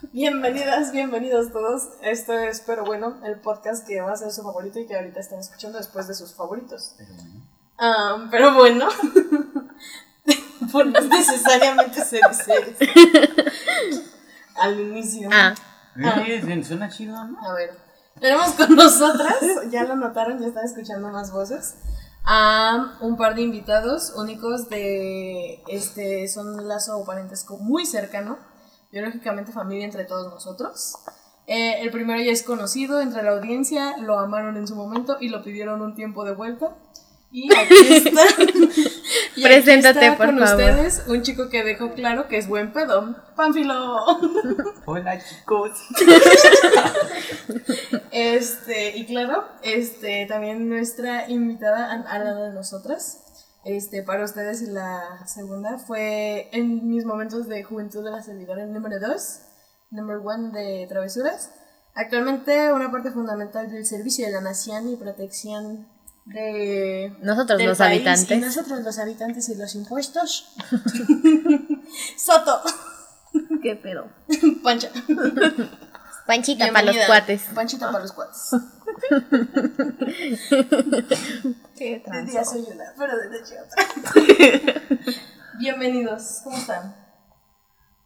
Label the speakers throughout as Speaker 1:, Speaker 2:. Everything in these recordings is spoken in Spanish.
Speaker 1: Bienvenidas, bienvenidos todos. Esto es, pero bueno, el podcast que va a ser su favorito y que ahorita están escuchando después de sus favoritos. Ah, pero bueno, por no necesariamente ser. Al inicio.
Speaker 2: Ah,
Speaker 3: Eh, Suena chido, ¿no?
Speaker 1: A ver, tenemos con nosotras, ya lo notaron, ya están escuchando más voces, a un par de invitados únicos de, este, son un lazo parentesco muy cercano, biológicamente familia entre todos nosotros. Eh, el primero ya es conocido entre la audiencia, lo amaron en su momento y lo pidieron un tiempo de vuelta. Y aquí está. Y aquí
Speaker 2: Preséntate,
Speaker 1: está
Speaker 2: por
Speaker 1: con
Speaker 2: favor.
Speaker 1: ustedes un chico que dejó claro que es buen pedo. Pánfilo.
Speaker 3: Hola, chicos.
Speaker 1: Este, y claro, este, también nuestra invitada al lado de nosotras, este, para ustedes la segunda fue en mis momentos de juventud de la servidora número 2, number one de travesuras. Actualmente una parte fundamental del servicio de la nación y protección de
Speaker 2: nosotros los
Speaker 1: país
Speaker 2: habitantes.
Speaker 1: y nosotros los habitantes y los impuestos. Soto,
Speaker 2: ¿Qué pedo?
Speaker 1: Pancha.
Speaker 2: Panchita para los cuates.
Speaker 1: Panchita para los cuates.
Speaker 2: Qué
Speaker 1: De día soy una, pero de noche otra. Bienvenidos, ¿cómo están?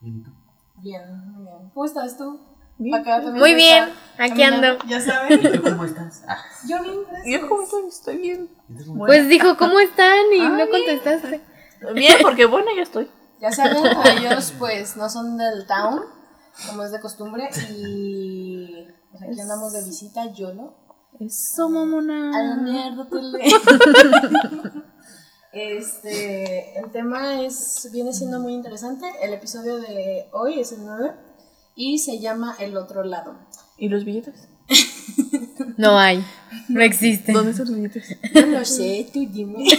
Speaker 1: Bien, muy bien. ¿Cómo estás tú? Acá también
Speaker 2: Muy
Speaker 1: está
Speaker 2: bien, aquí
Speaker 1: caminando,
Speaker 2: ando.
Speaker 1: Ya saben.
Speaker 3: ¿Y tú cómo estás? Ah,
Speaker 1: Yo bien, gracias.
Speaker 4: Yo como estoy, estoy bien.
Speaker 3: ¿y tú cómo
Speaker 2: Pues dijo, ¿cómo están? Y
Speaker 4: Ah,
Speaker 2: no
Speaker 4: bien.
Speaker 2: contestaste.
Speaker 4: Bien, porque bueno, ya estoy.
Speaker 1: Ya saben, ellos pues no son del town, como es de costumbre, y pues, aquí andamos de visita, YOLO.
Speaker 4: Eso, mamona.
Speaker 1: A la mierda. Este, el tema es, viene siendo muy interesante. El episodio de hoy es el 9 y se llama El otro lado.
Speaker 4: ¿Y los billetes?
Speaker 2: No hay, no existen.
Speaker 4: ¿Dónde están los billetes?
Speaker 1: No lo sé, tú dime.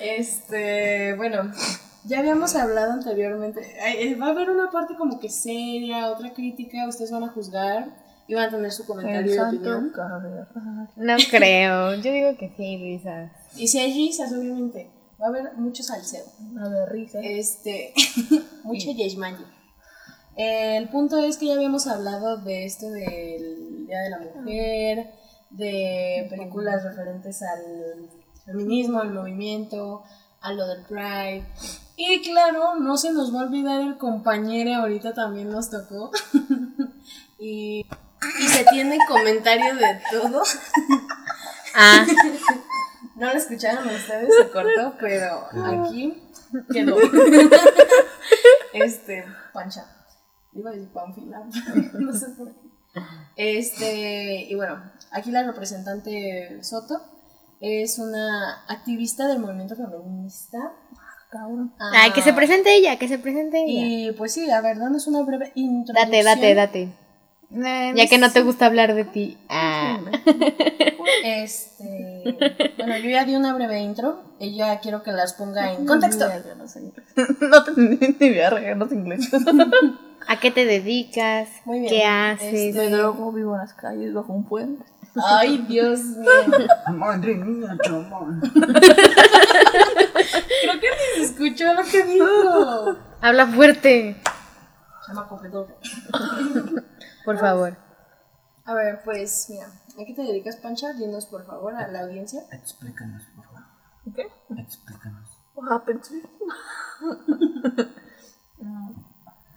Speaker 1: Este, bueno, ya habíamos hablado anteriormente. Eh, Va a haber una parte como que seria, otra crítica, ustedes van a juzgar y van a tener su comentario y opinión.
Speaker 2: No creo. Yo digo que sí, risas.
Speaker 1: Y si hay risas, obviamente, va a haber mucho salseo.
Speaker 4: A ver, risa.
Speaker 1: Este, mucho Yeshmanji. El punto es que ya habíamos hablado de esto del Día de la Mujer, de películas referentes al feminismo, al movimiento, a lo del Pride. Y claro, no se nos va a olvidar el compañero, ahorita también nos tocó. y, y se tiene comentario de todo.
Speaker 2: Ah,
Speaker 1: No lo escucharon ustedes, se cortó, pero aquí quedó. Este, pancha. Iba a decir panfila, no sé por qué. Este, y bueno, aquí la representante Soto es una activista del movimiento feminista.
Speaker 4: Cabrón.
Speaker 2: ay, que se presente ella, que se presente ella.
Speaker 1: Y pues sí, la verdad es una breve introducción.
Speaker 2: Date, date, date. Ya que no te gusta hablar de ti. Ah.
Speaker 1: Este, bueno, yo ya di una breve intro. Ella quiero que las ponga en contexto.
Speaker 4: No sé inglés. No te ni no sé inglés.
Speaker 2: ¿A qué te dedicas?
Speaker 1: Muy bien.
Speaker 2: ¿Qué haces?
Speaker 4: Me drogo, vivo en las calles, bajo un puente.
Speaker 1: Ay, Dios mío.
Speaker 3: Madre mía, chaval.
Speaker 1: Creo que ni se escuchó lo que dijo.
Speaker 2: Habla fuerte,
Speaker 1: Chamaco pedorro.
Speaker 2: por favor.
Speaker 1: A ver, pues mira, ¿a qué te dedicas, Pancha? Dinos por favor a la audiencia.
Speaker 3: Explícanos, por favor.
Speaker 4: ¿Qué?
Speaker 3: Explícanos.
Speaker 4: What happened to Mm,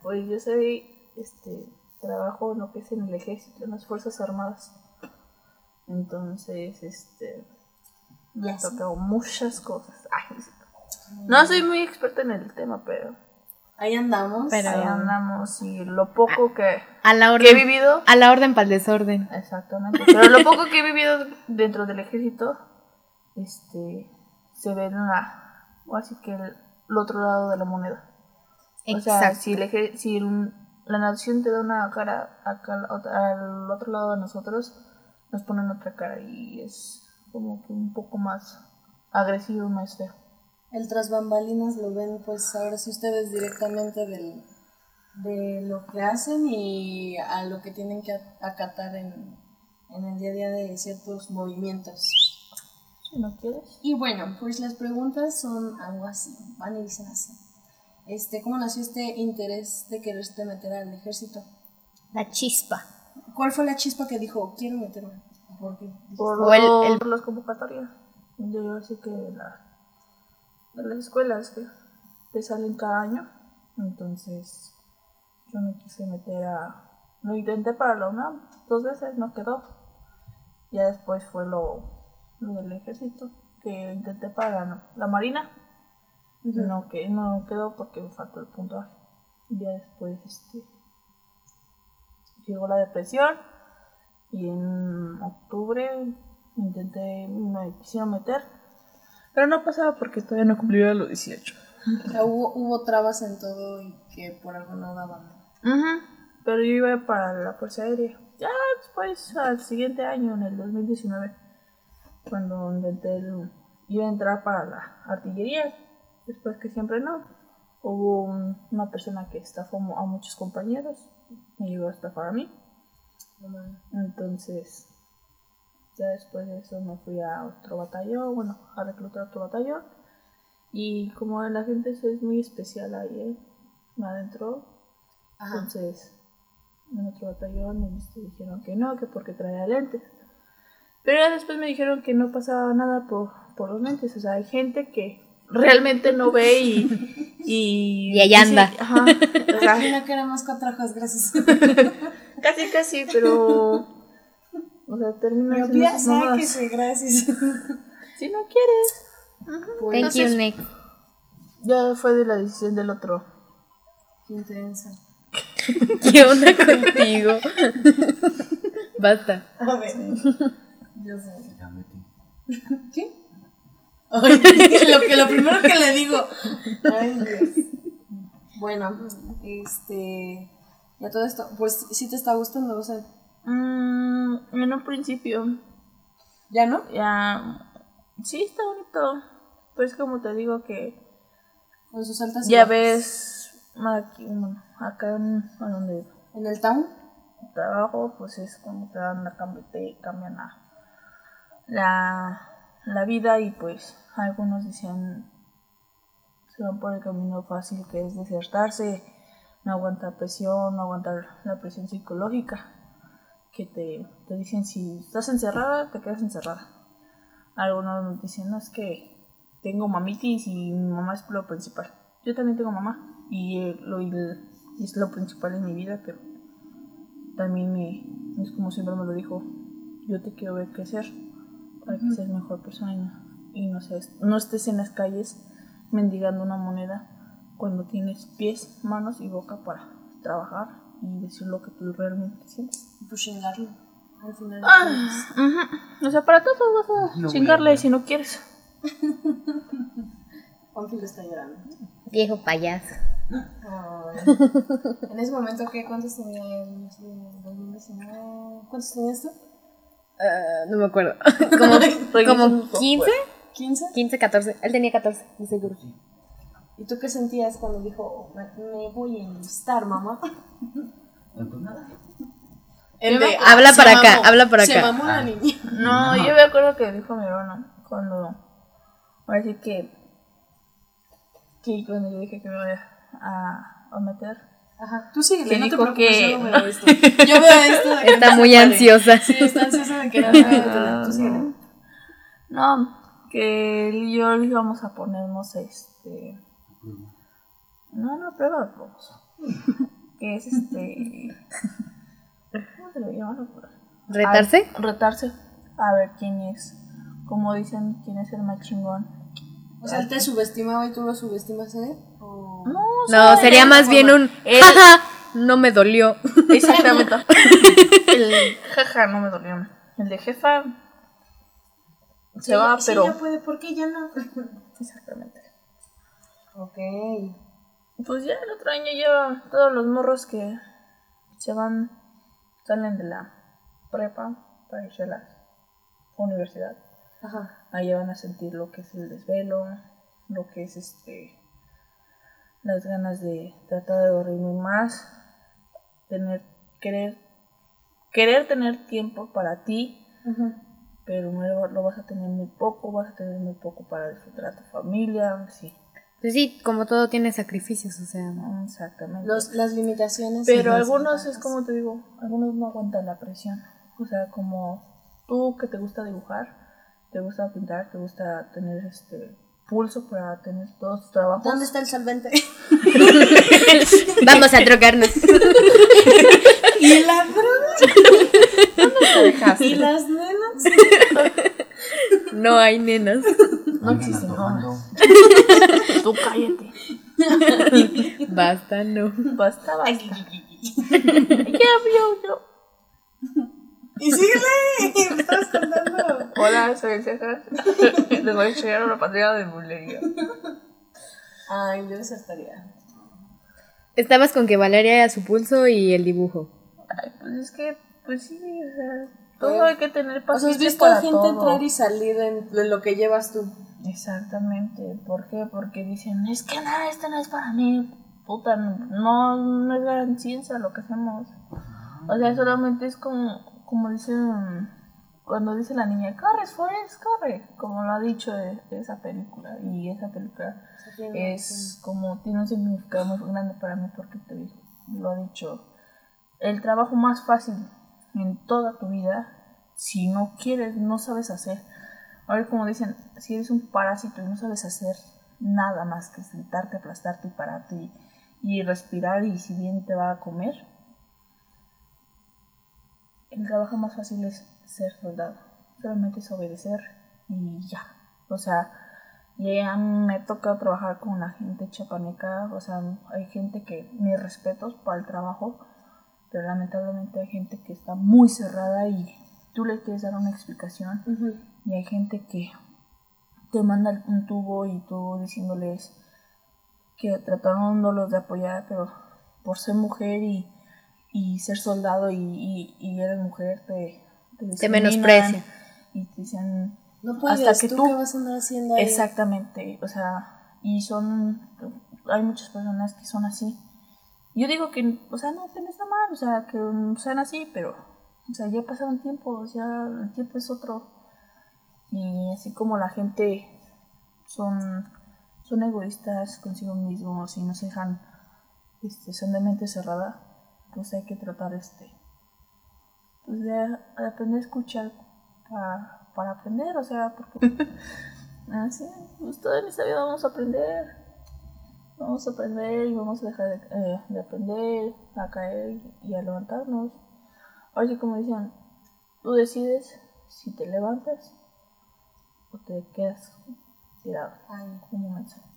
Speaker 4: Pues yo soy, este, trabajo en lo que es en el ejército, en las Fuerzas Armadas. Entonces, este, me
Speaker 1: Ya
Speaker 4: ha tocado muchas cosas. Ay, no soy muy experta en el tema, pero
Speaker 1: Ahí andamos.
Speaker 2: Pero-
Speaker 4: ahí andamos y lo poco que,
Speaker 2: A la
Speaker 4: que he
Speaker 2: orden.
Speaker 4: vivido,
Speaker 2: A la orden para el desorden.
Speaker 4: exactamente, pero lo poco que he vivido dentro del ejército, este, se ve en la, o así que el, el otro lado de la moneda. O sea,
Speaker 2: Exacto.
Speaker 4: si, el eje- si el- la nación te da una cara acá al ot- al otro lado de nosotros, nos ponen otra cara y es como que un poco más agresivo, más feo.
Speaker 1: El tras bambalinas lo ven, pues ahora sí ustedes directamente del, de lo que hacen y a lo que tienen que acatar en, en el día a día de ciertos movimientos.
Speaker 4: Si no quieres.
Speaker 1: Y bueno, pues las preguntas son algo así, van y dicen así. este, ¿cómo nació este interés de quererte meter al ejército?
Speaker 2: La chispa.
Speaker 1: ¿Cuál fue la chispa que dijo, quiero meterme? ¿Por qué?
Speaker 4: Por,
Speaker 2: O el-
Speaker 4: lo-
Speaker 2: el-
Speaker 4: por las convocatorias. Yo así que de, la, de las escuelas que te salen cada año. Entonces yo me quise meter a... Lo intenté para la UNAM dos veces, no quedó. Ya después fue lo, lo del ejército, que intenté para la, la marina. No, que no quedó porque me faltó el puntaje. Ya después este, llegó la depresión y en octubre intenté, me quisieron meter, pero no pasaba porque todavía no cumplía los 18.
Speaker 1: O sea, hubo, hubo trabas en todo y que por algo no daban.
Speaker 4: Pero yo iba para la Fuerza Aérea. Ya después, al siguiente año, en el 2019, cuando intenté, el- iba a entrar para la artillería, después que siempre no. Hubo un- una persona que estafó a muchos compañeros, me llegó a estafar a mí. Entonces, ya después de eso me fui a otro batallón, bueno, a reclutar otro batallón. Y como la gente es muy especial ahí, ¿eh? me adentró.
Speaker 1: Ajá.
Speaker 4: Entonces, en otro batallón este, dijeron que no, que porque traía lentes. Pero ya después me dijeron que no pasaba nada por, por los lentes. O sea, hay gente que realmente no ve y... Y,
Speaker 2: Y ahí anda.
Speaker 4: sí, ajá, o sea,
Speaker 1: no queremos cuatro ojos, gracias.
Speaker 4: casi, casi, pero... O sea, termina sus mamadas.
Speaker 1: sáquese, gracias.
Speaker 4: Si no quieres.
Speaker 2: Thank you, Nick.
Speaker 4: Ya fue de la decisión del otro.
Speaker 1: Qué intensa.
Speaker 2: ¿Qué onda contigo? Basta.
Speaker 1: A ver. Yo sé.
Speaker 3: Ya metí.
Speaker 1: ¿Qué? Lo, que, lo primero que le digo. Ay, Dios. Bueno, este. Ya todo esto. Pues sí te está gustando, o sea.
Speaker 4: Mm, en un principio,
Speaker 1: ¿Ya no?
Speaker 4: ya. Sí, está bonito. Pero es como te digo que
Speaker 1: Con sus altas
Speaker 4: ya ves aquí, bueno, acá en, a donde
Speaker 1: En el town.
Speaker 4: trabajo, pues es como te dan la cambio, te cambian la, la, la vida y pues algunos dicen se van por el camino fácil que es desertarse, no aguantar presión, no aguantar la presión psicológica, que te, te dicen si estás encerrada, te quedas encerrada. Algunos nos dicen, es que tengo mamitis y mi mamá es lo principal. Yo también tengo mamá y, eh, lo, y es lo principal en mi vida, pero también me, es como siempre me lo dijo, yo te quiero ver crecer para que seas mejor persona y no, y no seas, no estés en las calles mendigando una moneda cuando tienes pies, manos y boca para trabajar y decir lo que tú realmente sientes.
Speaker 1: Pues chingarlo. Al final.
Speaker 4: Ah, ujú. O sea, para todo vas a
Speaker 3: No voy a
Speaker 4: chingarle si no quieres.
Speaker 1: Pánfilo está llorando.
Speaker 2: Viejo payaso.
Speaker 1: Ay. en ese momento, ¿qué? ¿Cuántos tenía en 2019? ¿Cuántos tenías tú?
Speaker 2: Ah, no me acuerdo. Como, como 15,
Speaker 1: ¿15?
Speaker 2: 15, 14. Él tenía 14, de seguro.
Speaker 1: ¿Y tú qué sentías cuando dijo, me, me voy a enlistar, mamá?
Speaker 3: No, pues nada.
Speaker 1: El de,
Speaker 2: Habla
Speaker 1: se
Speaker 2: para acá,
Speaker 1: mamó,
Speaker 2: habla para
Speaker 1: Se
Speaker 2: acá.
Speaker 1: mamó la niña.
Speaker 4: No, yo me acuerdo que dijo mi hermano cuando. Ahora sí que. Que cuando yo dije que me voy a, a meter.
Speaker 1: Ajá, tú sigue,
Speaker 4: Que
Speaker 1: no te preocupes,
Speaker 4: que-
Speaker 1: yo no veo esto. Yo veo esto de que
Speaker 2: Está
Speaker 1: no
Speaker 2: muy ansiosa.
Speaker 1: Sí, está ansiosa de que no vea. Tú síguele.
Speaker 4: No, que él y yo íbamos a ponernos este. No, no, prueba vamos. que es este. ¿Cómo se lo llama? No recuerdo.
Speaker 2: ¿Retarse?
Speaker 4: A- retarse. A ver quién es. Como dicen, quién es el más chingón.
Speaker 1: O sea, él te subestimaba y tú lo subestimas a él. ¿O...
Speaker 4: No,
Speaker 2: No, sería más bien un.
Speaker 4: Él-
Speaker 2: Jaja, no me dolió.
Speaker 4: Exactamente. el jaja no me dolió. El de jefa se va,
Speaker 1: Sí,
Speaker 4: pero.
Speaker 1: ya puede, ¿por qué ya no?
Speaker 4: Exactamente.
Speaker 1: ok.
Speaker 4: Pues ya el otro año lleva todos los morros que se van, salen de la prepa para irse a la universidad.
Speaker 1: Ajá.
Speaker 4: Ahí van a sentir lo que es el desvelo, lo que es este las ganas de tratar de dormir más, tener querer querer tener tiempo para ti,
Speaker 1: Ajá.
Speaker 4: pero no lo, lo vas a tener muy poco, vas a tener muy poco para disfrutar a tu familia, sí.
Speaker 2: Pues sí, como todo tiene sacrificios, o sea.
Speaker 4: Exactamente.
Speaker 1: Los, las limitaciones.
Speaker 4: Pero algunos es como te digo, algunos no aguantan la presión. O sea, como tú que te gusta dibujar, te gusta pintar, te gusta tener este pulso para tener todos tus trabajos.
Speaker 1: ¿Dónde está el solvente?
Speaker 2: Vamos a trocarnos.
Speaker 1: ¿Y la droga?
Speaker 4: te dejaste?
Speaker 1: ¿Y las nenas?
Speaker 2: No hay nenas.
Speaker 4: No existe, no.
Speaker 3: tomando.
Speaker 4: Tú cállate.
Speaker 2: Basta, no.
Speaker 4: Basta, basta. Ya vio yo.
Speaker 1: Y síguele. Estás contando.
Speaker 4: Hola, soy el Cejas. Les voy a enseñar una pantalla de bulería.
Speaker 1: Ay, yo desertaría.
Speaker 2: Estabas con que Valeria era su pulso y el dibujo.
Speaker 4: Ay, pues es que, pues sí, o sea, todo hay que tener
Speaker 1: O sea,
Speaker 4: paciencia
Speaker 1: has visto
Speaker 4: para
Speaker 1: a gente
Speaker 4: todo.
Speaker 1: entrar y salir en, en lo que llevas tú.
Speaker 4: Exactamente. ¿Por qué? Porque dicen, es que nada, esto no es para mí. Puta, no, no es gran ciencia lo que hacemos. O sea, solamente es como, como dicen, cuando dice la niña, corre, Forrest, corre. Como lo ha dicho de, de esa película. Y esa película es como, tiene un significado muy grande para mí porque te digo, lo ha dicho. El trabajo más fácil en toda tu vida, si no quieres, no sabes hacer. Ahora, como dicen, si eres un parásito y no sabes hacer nada más que sentarte, aplastarte y pararte y, y respirar y si bien te va a comer, el trabajo más fácil es ser soldado. Solamente es obedecer y ya. O sea, ya me toca trabajar con la gente chapaneca. O sea, hay gente que, mis respetos para el trabajo, pero lamentablemente hay gente que está muy cerrada y tú le quieres dar una explicación y hay gente que te manda un tubo y tú diciéndoles que tratándolos de apoyar, pero por ser mujer y, y ser soldado y, y, y eres mujer te, te,
Speaker 2: menosprecian.
Speaker 4: Y te dicen,
Speaker 1: No puedes,
Speaker 4: Hasta que
Speaker 1: ¿tú,
Speaker 4: tú-
Speaker 1: qué vas a andar haciendo ahí?
Speaker 4: Exactamente, o sea, y son, hay muchas personas que son así. Yo digo que, o sea, no, que no está mal, o sea, que sean así, pero, o sea, ya pasaron tiempo, o sea, el tiempo es otro. Y así como la gente son, son egoístas consigo mismos y no se dejan, este, son de mente cerrada, pues hay que tratar, este, pues de, de aprender a escuchar para, para aprender, o sea, porque así, pues todo en esta vida vamos a aprender, vamos a aprender y vamos a dejar de, eh, de aprender, a caer y a levantarnos. Ahora sí, como dicen, tú decides si te levantas o te quedas tirado
Speaker 1: Ay.
Speaker 4: un mensaje.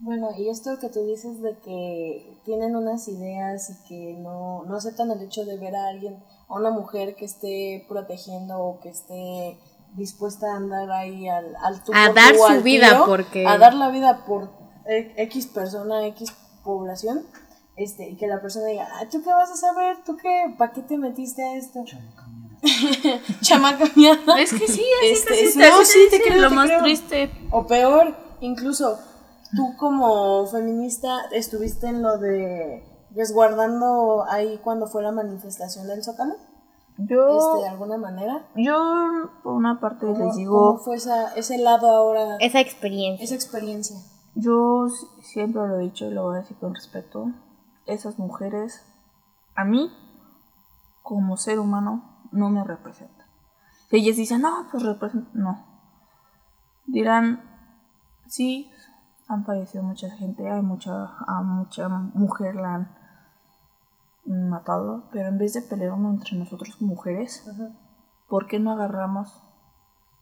Speaker 1: Bueno, y esto que tú dices de que tienen unas ideas y que no, no aceptan el hecho de ver a alguien, a una mujer que esté protegiendo o que esté dispuesta a andar ahí al, al tú
Speaker 2: A dar su
Speaker 1: al
Speaker 2: vida
Speaker 1: tiro,
Speaker 2: porque-
Speaker 1: A dar la vida por e- X persona, X población, este, y que la persona diga, "Ah, ¿tú qué vas a saber? ¿Tú qué? ¿Para qué te metiste a esto? Chamaca mierda.
Speaker 4: Es que sí,
Speaker 1: Este,
Speaker 4: que
Speaker 1: sí, no, sí, te creo,
Speaker 4: Lo
Speaker 1: te
Speaker 4: más
Speaker 1: creo.
Speaker 4: triste.
Speaker 1: O peor, incluso tú como feminista estuviste en lo de resguardando ahí cuando fue la manifestación del Zócalo,
Speaker 4: Yo,
Speaker 1: este, de alguna manera.
Speaker 4: yo por una parte
Speaker 1: ¿Cómo,
Speaker 4: les
Speaker 1: cómo
Speaker 4: digo,
Speaker 1: fue esa, ese lado ahora,
Speaker 2: Esa experiencia.
Speaker 1: esa experiencia?
Speaker 4: yo siempre lo he dicho y lo voy a decir con respeto, esas mujeres a mí como ser humano no me representan. Si ellas dicen, no, pues representan, no. Dirán, sí, han fallecido mucha gente, hay mucha, a mucha mujer la han matado, pero en vez de pelearnos entre nosotros como mujeres, ¿por qué no agarramos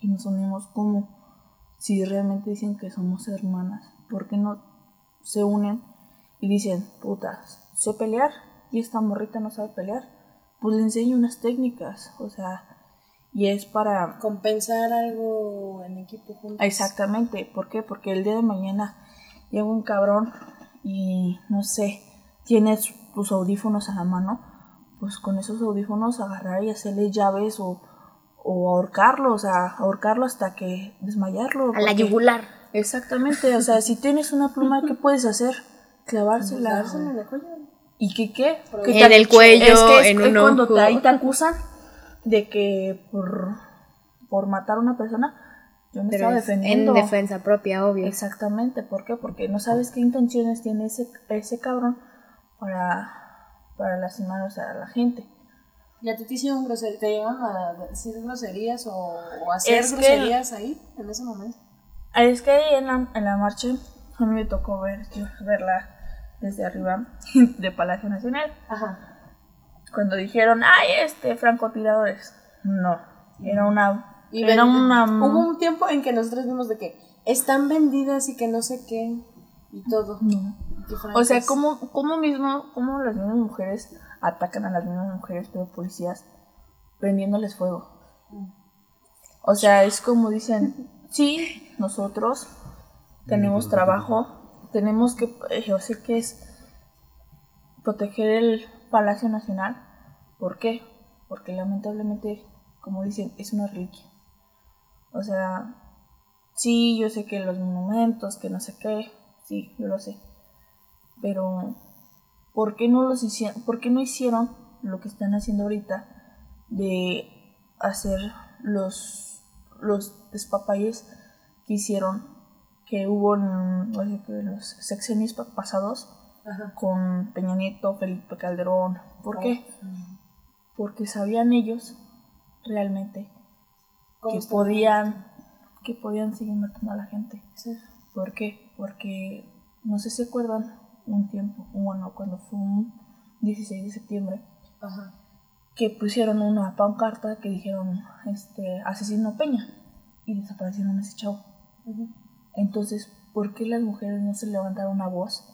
Speaker 4: y nos unimos como si realmente dicen que somos hermanas? ¿Por qué no se unen y dicen, putas, sé pelear y esta morrita no sabe pelear? Pues le enseño unas técnicas, o sea, y es para
Speaker 1: Compensar algo en equipo juntos.
Speaker 4: Exactamente, ¿por qué? Porque el día de mañana llega un cabrón y no sé, tienes tus audífonos a la mano, pues con esos audífonos agarrar y hacerle llaves o, o ahorcarlo, o sea, ahorcarlo hasta que desmayarlo.
Speaker 2: A la yugular.
Speaker 4: Exactamente, o sea, si tienes una pluma, ¿qué puedes hacer? Clavársela.
Speaker 1: Dárselo en el cuello.
Speaker 4: ¿Y qué qué? ¿Qué
Speaker 2: En
Speaker 4: te-
Speaker 2: el cuello,
Speaker 4: es que es
Speaker 2: en un
Speaker 4: cuando te, ahí te acusan de que por, por matar a una persona Yo me
Speaker 2: Pero
Speaker 4: estaba
Speaker 2: es en
Speaker 4: defendiendo.
Speaker 2: defensa propia, obvio.
Speaker 4: Exactamente, ¿por qué? Porque no sabes qué intenciones tiene ese, ese cabrón para, para lastimar o sea, a la gente.
Speaker 1: ¿Y a ti te hicieron groserías? ¿Te llegaron a decir groserías o, o hacer
Speaker 4: Es que-
Speaker 1: groserías ahí, en ese momento?
Speaker 4: Es que ahí en la, en la marcha a mí me tocó ver, yo verla desde arriba de Palacio Nacional.
Speaker 1: Ajá.
Speaker 4: Cuando dijeron, ay, este, francotiradores. No, era una...
Speaker 1: Y
Speaker 4: era
Speaker 1: ven-
Speaker 4: una...
Speaker 1: Hubo un tiempo en que nosotros vimos de que están vendidas y que no sé qué y todo.
Speaker 4: No. O sea. ¿cómo, cómo mismo, cómo las mismas mujeres atacan a las mismas mujeres, pero policías prendiéndoles fuego? O sea, es como dicen, sí, nosotros tenemos trabajo, tenemos que, eh, yo sé que es proteger el Palacio Nacional. ¿Por qué? Porque lamentablemente, como dicen, es una reliquia. O sea, sí, yo sé que los monumentos, que no sé qué, sí, yo lo sé. Pero, ¿por qué no los hicieron? ¿Por qué no hicieron lo que están haciendo ahorita de hacer los, los despapalles que hicieron, que hubo en, los sexenios pa- pasados
Speaker 1: Ajá.
Speaker 4: con Peña Nieto, Felipe Calderón? ¿Por qué?
Speaker 1: Oh.
Speaker 4: Porque sabían ellos realmente
Speaker 1: ¿Cómo
Speaker 4: que podían, que podían seguir matando a la gente.
Speaker 1: Sí.
Speaker 4: ¿Por qué? Porque no sé si se acuerdan un tiempo, bueno, cuando fue un 16 de septiembre,
Speaker 1: Ajá.
Speaker 4: que pusieron una pancarta que dijeron este asesino Peña y desaparecieron a ese chavo. Entonces, ¿por qué las mujeres no se levantaron una voz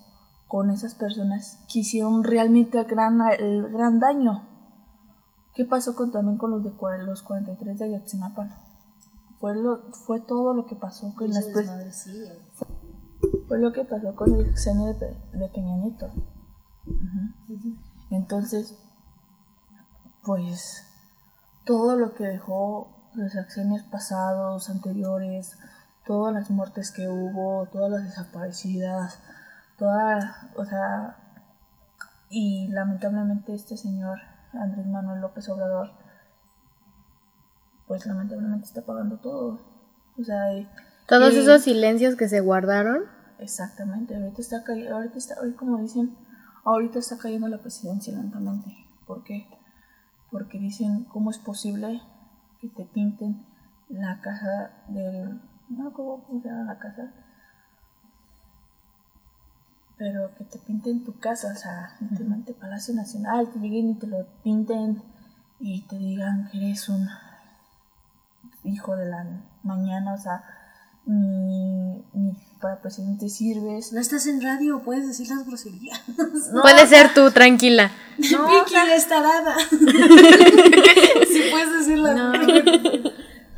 Speaker 4: con esas personas que hicieron realmente el gran, el gran daño? ¿Qué pasó con, también con los de los 43 de Ayotzinapa? Fue, lo, fue todo lo que pasó con las
Speaker 1: sigue.
Speaker 4: Fue lo que pasó con el sexenio de, Pe- de Peña Nieto. Entonces, pues todo lo que dejó los sexenios pasados, anteriores, todas las muertes que hubo, todas las desaparecidas, toda, o sea, y lamentablemente este señor Andrés Manuel López Obrador, pues lamentablemente está pagando todo. O sea, y-
Speaker 2: Todos esos silencios que se guardaron.
Speaker 4: Exactamente, ahorita está cayendo, ahorita está, hoy como dicen, ahorita está cayendo la presidencia lentamente. ¿Por qué? Porque dicen, ¿cómo es posible que te pinten la casa del... No, ¿cómo, se llama la casa? Pero que te pinten tu casa, o sea, literalmente Palacio Nacional, que lleguen y te lo pinten y te digan que eres un hijo de la mañana, o sea, ni, ni para presidente sirves.
Speaker 1: No estás en radio, puedes decir las groserías.
Speaker 2: Puede ser tú, tranquila.
Speaker 4: No,
Speaker 1: Vicky la estarada. si puedes decirla.
Speaker 2: No.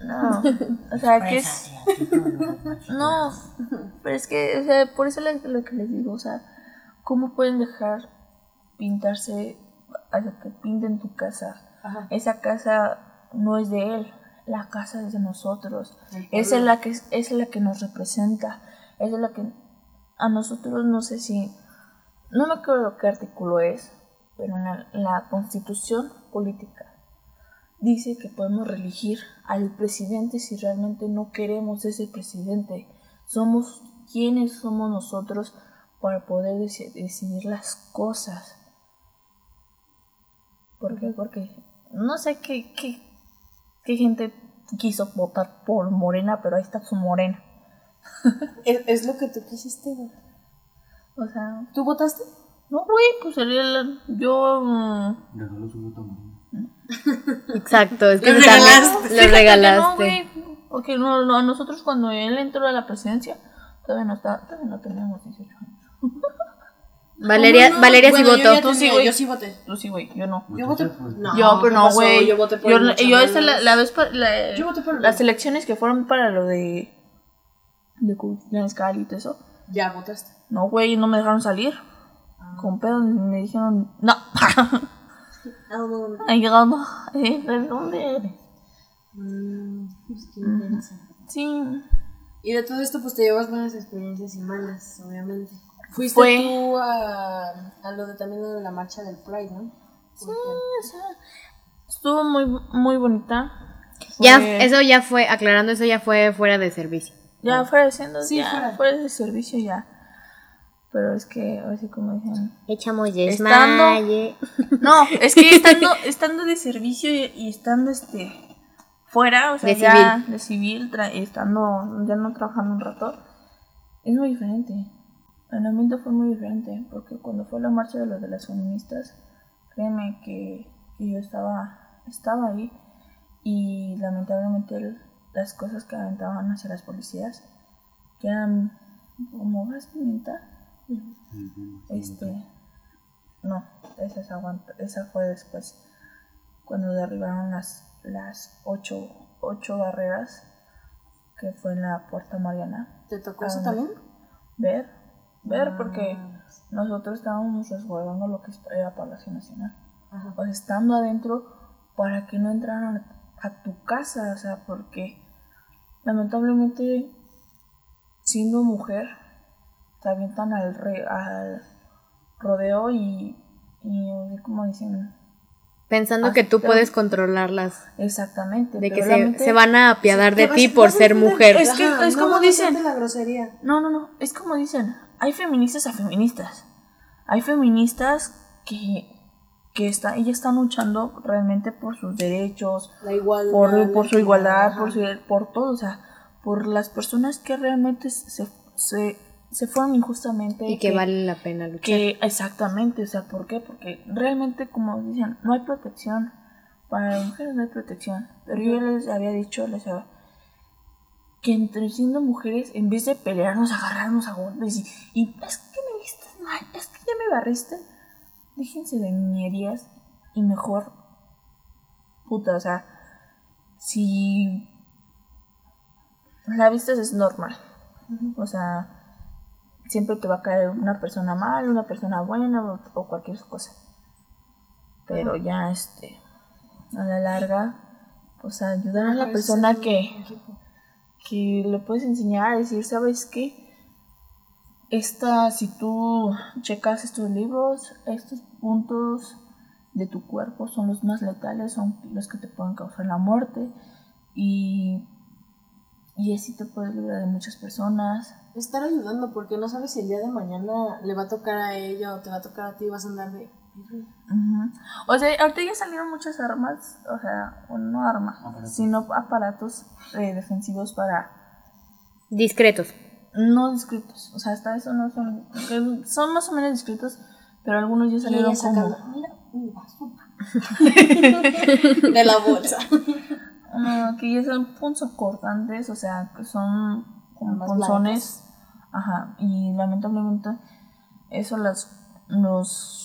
Speaker 4: No, o sea, que es... No, pero es que, o sea, por eso es lo que les digo, o sea, ¿cómo pueden dejar pintarse, hasta que pinten tu casa?
Speaker 1: Ajá.
Speaker 4: Esa casa no es de él, la casa es de nosotros. Es la que, es la que nos representa, es la que a nosotros no sé si, no me acuerdo qué artículo es, pero en la, la constitución política dice que podemos reelegir al presidente si realmente no queremos ese presidente. Somos quienes somos nosotros para poder deci- decidir las cosas. ¿Por qué? Porque no sé qué, qué, qué gente quiso votar por Morena, pero ahí está su Morena.
Speaker 1: Es, es lo que tú quisiste, güey.
Speaker 4: O sea,
Speaker 1: ¿Tú votaste?
Speaker 4: no, güey, pues sería la- yo... mm,
Speaker 3: Regaló su voto a Morena.
Speaker 2: Exacto, es que también
Speaker 1: regalaste.
Speaker 2: regalaste.
Speaker 4: No, güey, porque no, no, nosotros cuando él entró a la presidencia, todavía no, está, todavía no teníamos 18 años.
Speaker 2: Valeria. Valeria
Speaker 1: Bueno,
Speaker 2: sí votó.
Speaker 4: Tú sí, güey.
Speaker 1: Yo sí voté.
Speaker 4: Tú sí, güey, yo no.
Speaker 1: Yo voté.
Speaker 3: por-
Speaker 1: No,
Speaker 4: yo, pero
Speaker 1: ¿qué
Speaker 4: no, güey.
Speaker 1: Yo voté por
Speaker 4: Yo,
Speaker 1: el
Speaker 4: yo esa la, la vez pa- la-
Speaker 1: Yo voté por el-
Speaker 4: las elecciones que fueron para lo de de Cuauhtémoc y todo eso.
Speaker 1: Ya votaste.
Speaker 4: No, güey, no me dejaron salir. Con pedo me dijeron, no.
Speaker 1: Ah, no.
Speaker 4: Ahí llegando, eh, ¿de dónde eres?
Speaker 1: Mm, pues, qué interesante.
Speaker 4: Sí.
Speaker 1: Y de todo esto, pues te llevas buenas experiencias y malas, obviamente. Fuiste
Speaker 4: Fue-
Speaker 1: tú a, a lo de también de la marcha del Pride, ¿no?
Speaker 4: Sí, o sea, estuvo muy, muy bonita.
Speaker 2: Ya,
Speaker 4: fue-
Speaker 2: eso ya fue, aclarando, eso ya fue fuera de servicio.
Speaker 4: Ya fuera siendo,
Speaker 1: Sí,
Speaker 4: ya,
Speaker 1: fuera.
Speaker 4: fuera de servicio ya. Pero es que, así como dicen,
Speaker 2: Echamos
Speaker 4: Estando-. No, es que estando, estando de servicio y, y estando este fuera, o sea,
Speaker 2: De
Speaker 4: ya de civil, tra- estando ya no trabajando un rato, es muy diferente. El ambiente fue muy diferente, porque cuando fue la marcha de los de las feministas, créeme que, que yo estaba, estaba ahí y lamentablemente el- las cosas que aventaban hacia las policías, que eran como gas pimienta, este, no, esa, es aguanta- esa fue después, cuando derribaron las, las ocho, ocho barreras, que fue en la Puerta Mariana.
Speaker 1: ¿Te tocó eso
Speaker 4: Ah,
Speaker 1: también?
Speaker 4: Ver, ver, porque nosotros estábamos resguardando lo que era Palacio Nacional.
Speaker 1: Ajá.
Speaker 4: O sea, estando adentro para que no entraran a, tu casa, o sea, porque lamentablemente siendo mujer te avientan al, re- al rodeo y, y como dicen
Speaker 2: Pensando que tú puedes controlarlas.
Speaker 4: exactamente
Speaker 2: De que se, van a apiadar de ti por ser mujer.
Speaker 4: Es que-
Speaker 1: Ajá,
Speaker 4: es
Speaker 1: no
Speaker 4: como dicen.
Speaker 1: la grosería.
Speaker 4: No, no, no. Es como dicen, hay feministas a feministas. Hay feministas que, que está, ellas están luchando realmente por sus derechos,
Speaker 1: La igualdad.
Speaker 4: por, por su igualdad, por, su, por todo, o sea, por las personas que realmente se, se, se fueron injustamente.
Speaker 2: Y que vale la pena luchar.
Speaker 4: que exactamente, o sea, ¿por qué? Porque realmente, como dicen, no hay protección. Para las mujeres no hay protección. Pero yo les había dicho, les había, que entre siendo mujeres, en vez de pelearnos, agarrarnos a golpes y, y es que me viste mal, es que ya me barriste, déjense de niñerías y mejor, puta, o sea, si la vista es normal, o sea, siempre te va a caer una persona mal, una persona buena o, o cualquier cosa. Pero ya, este, a la larga, pues ayudar a la persona que. Que le puedes enseñar a decir, ¿sabes qué? Esta, si tú checas estos libros, estos puntos de tu cuerpo son los más letales, son los que te pueden causar la muerte y, y así te puedes librar de muchas personas.
Speaker 1: Estar ayudando porque no sabes si el día de mañana le va a tocar a ella o te va a tocar a ti vas a andar de...
Speaker 4: Ujú. O sea, ahorita ya salieron muchas armas, o sea, no armas,
Speaker 3: Aparatos.
Speaker 4: sino aparatos eh, defensivos para
Speaker 2: Discretos.
Speaker 4: no discretos. O sea, hasta eso no son, son más o menos discretos, pero algunos ya salieron como
Speaker 1: sacando, mira, mi bazooka. de la bolsa.
Speaker 4: ah, que ya son punzocortantes, o sea, que son como punzones. Ajá, y lamentablemente eso las los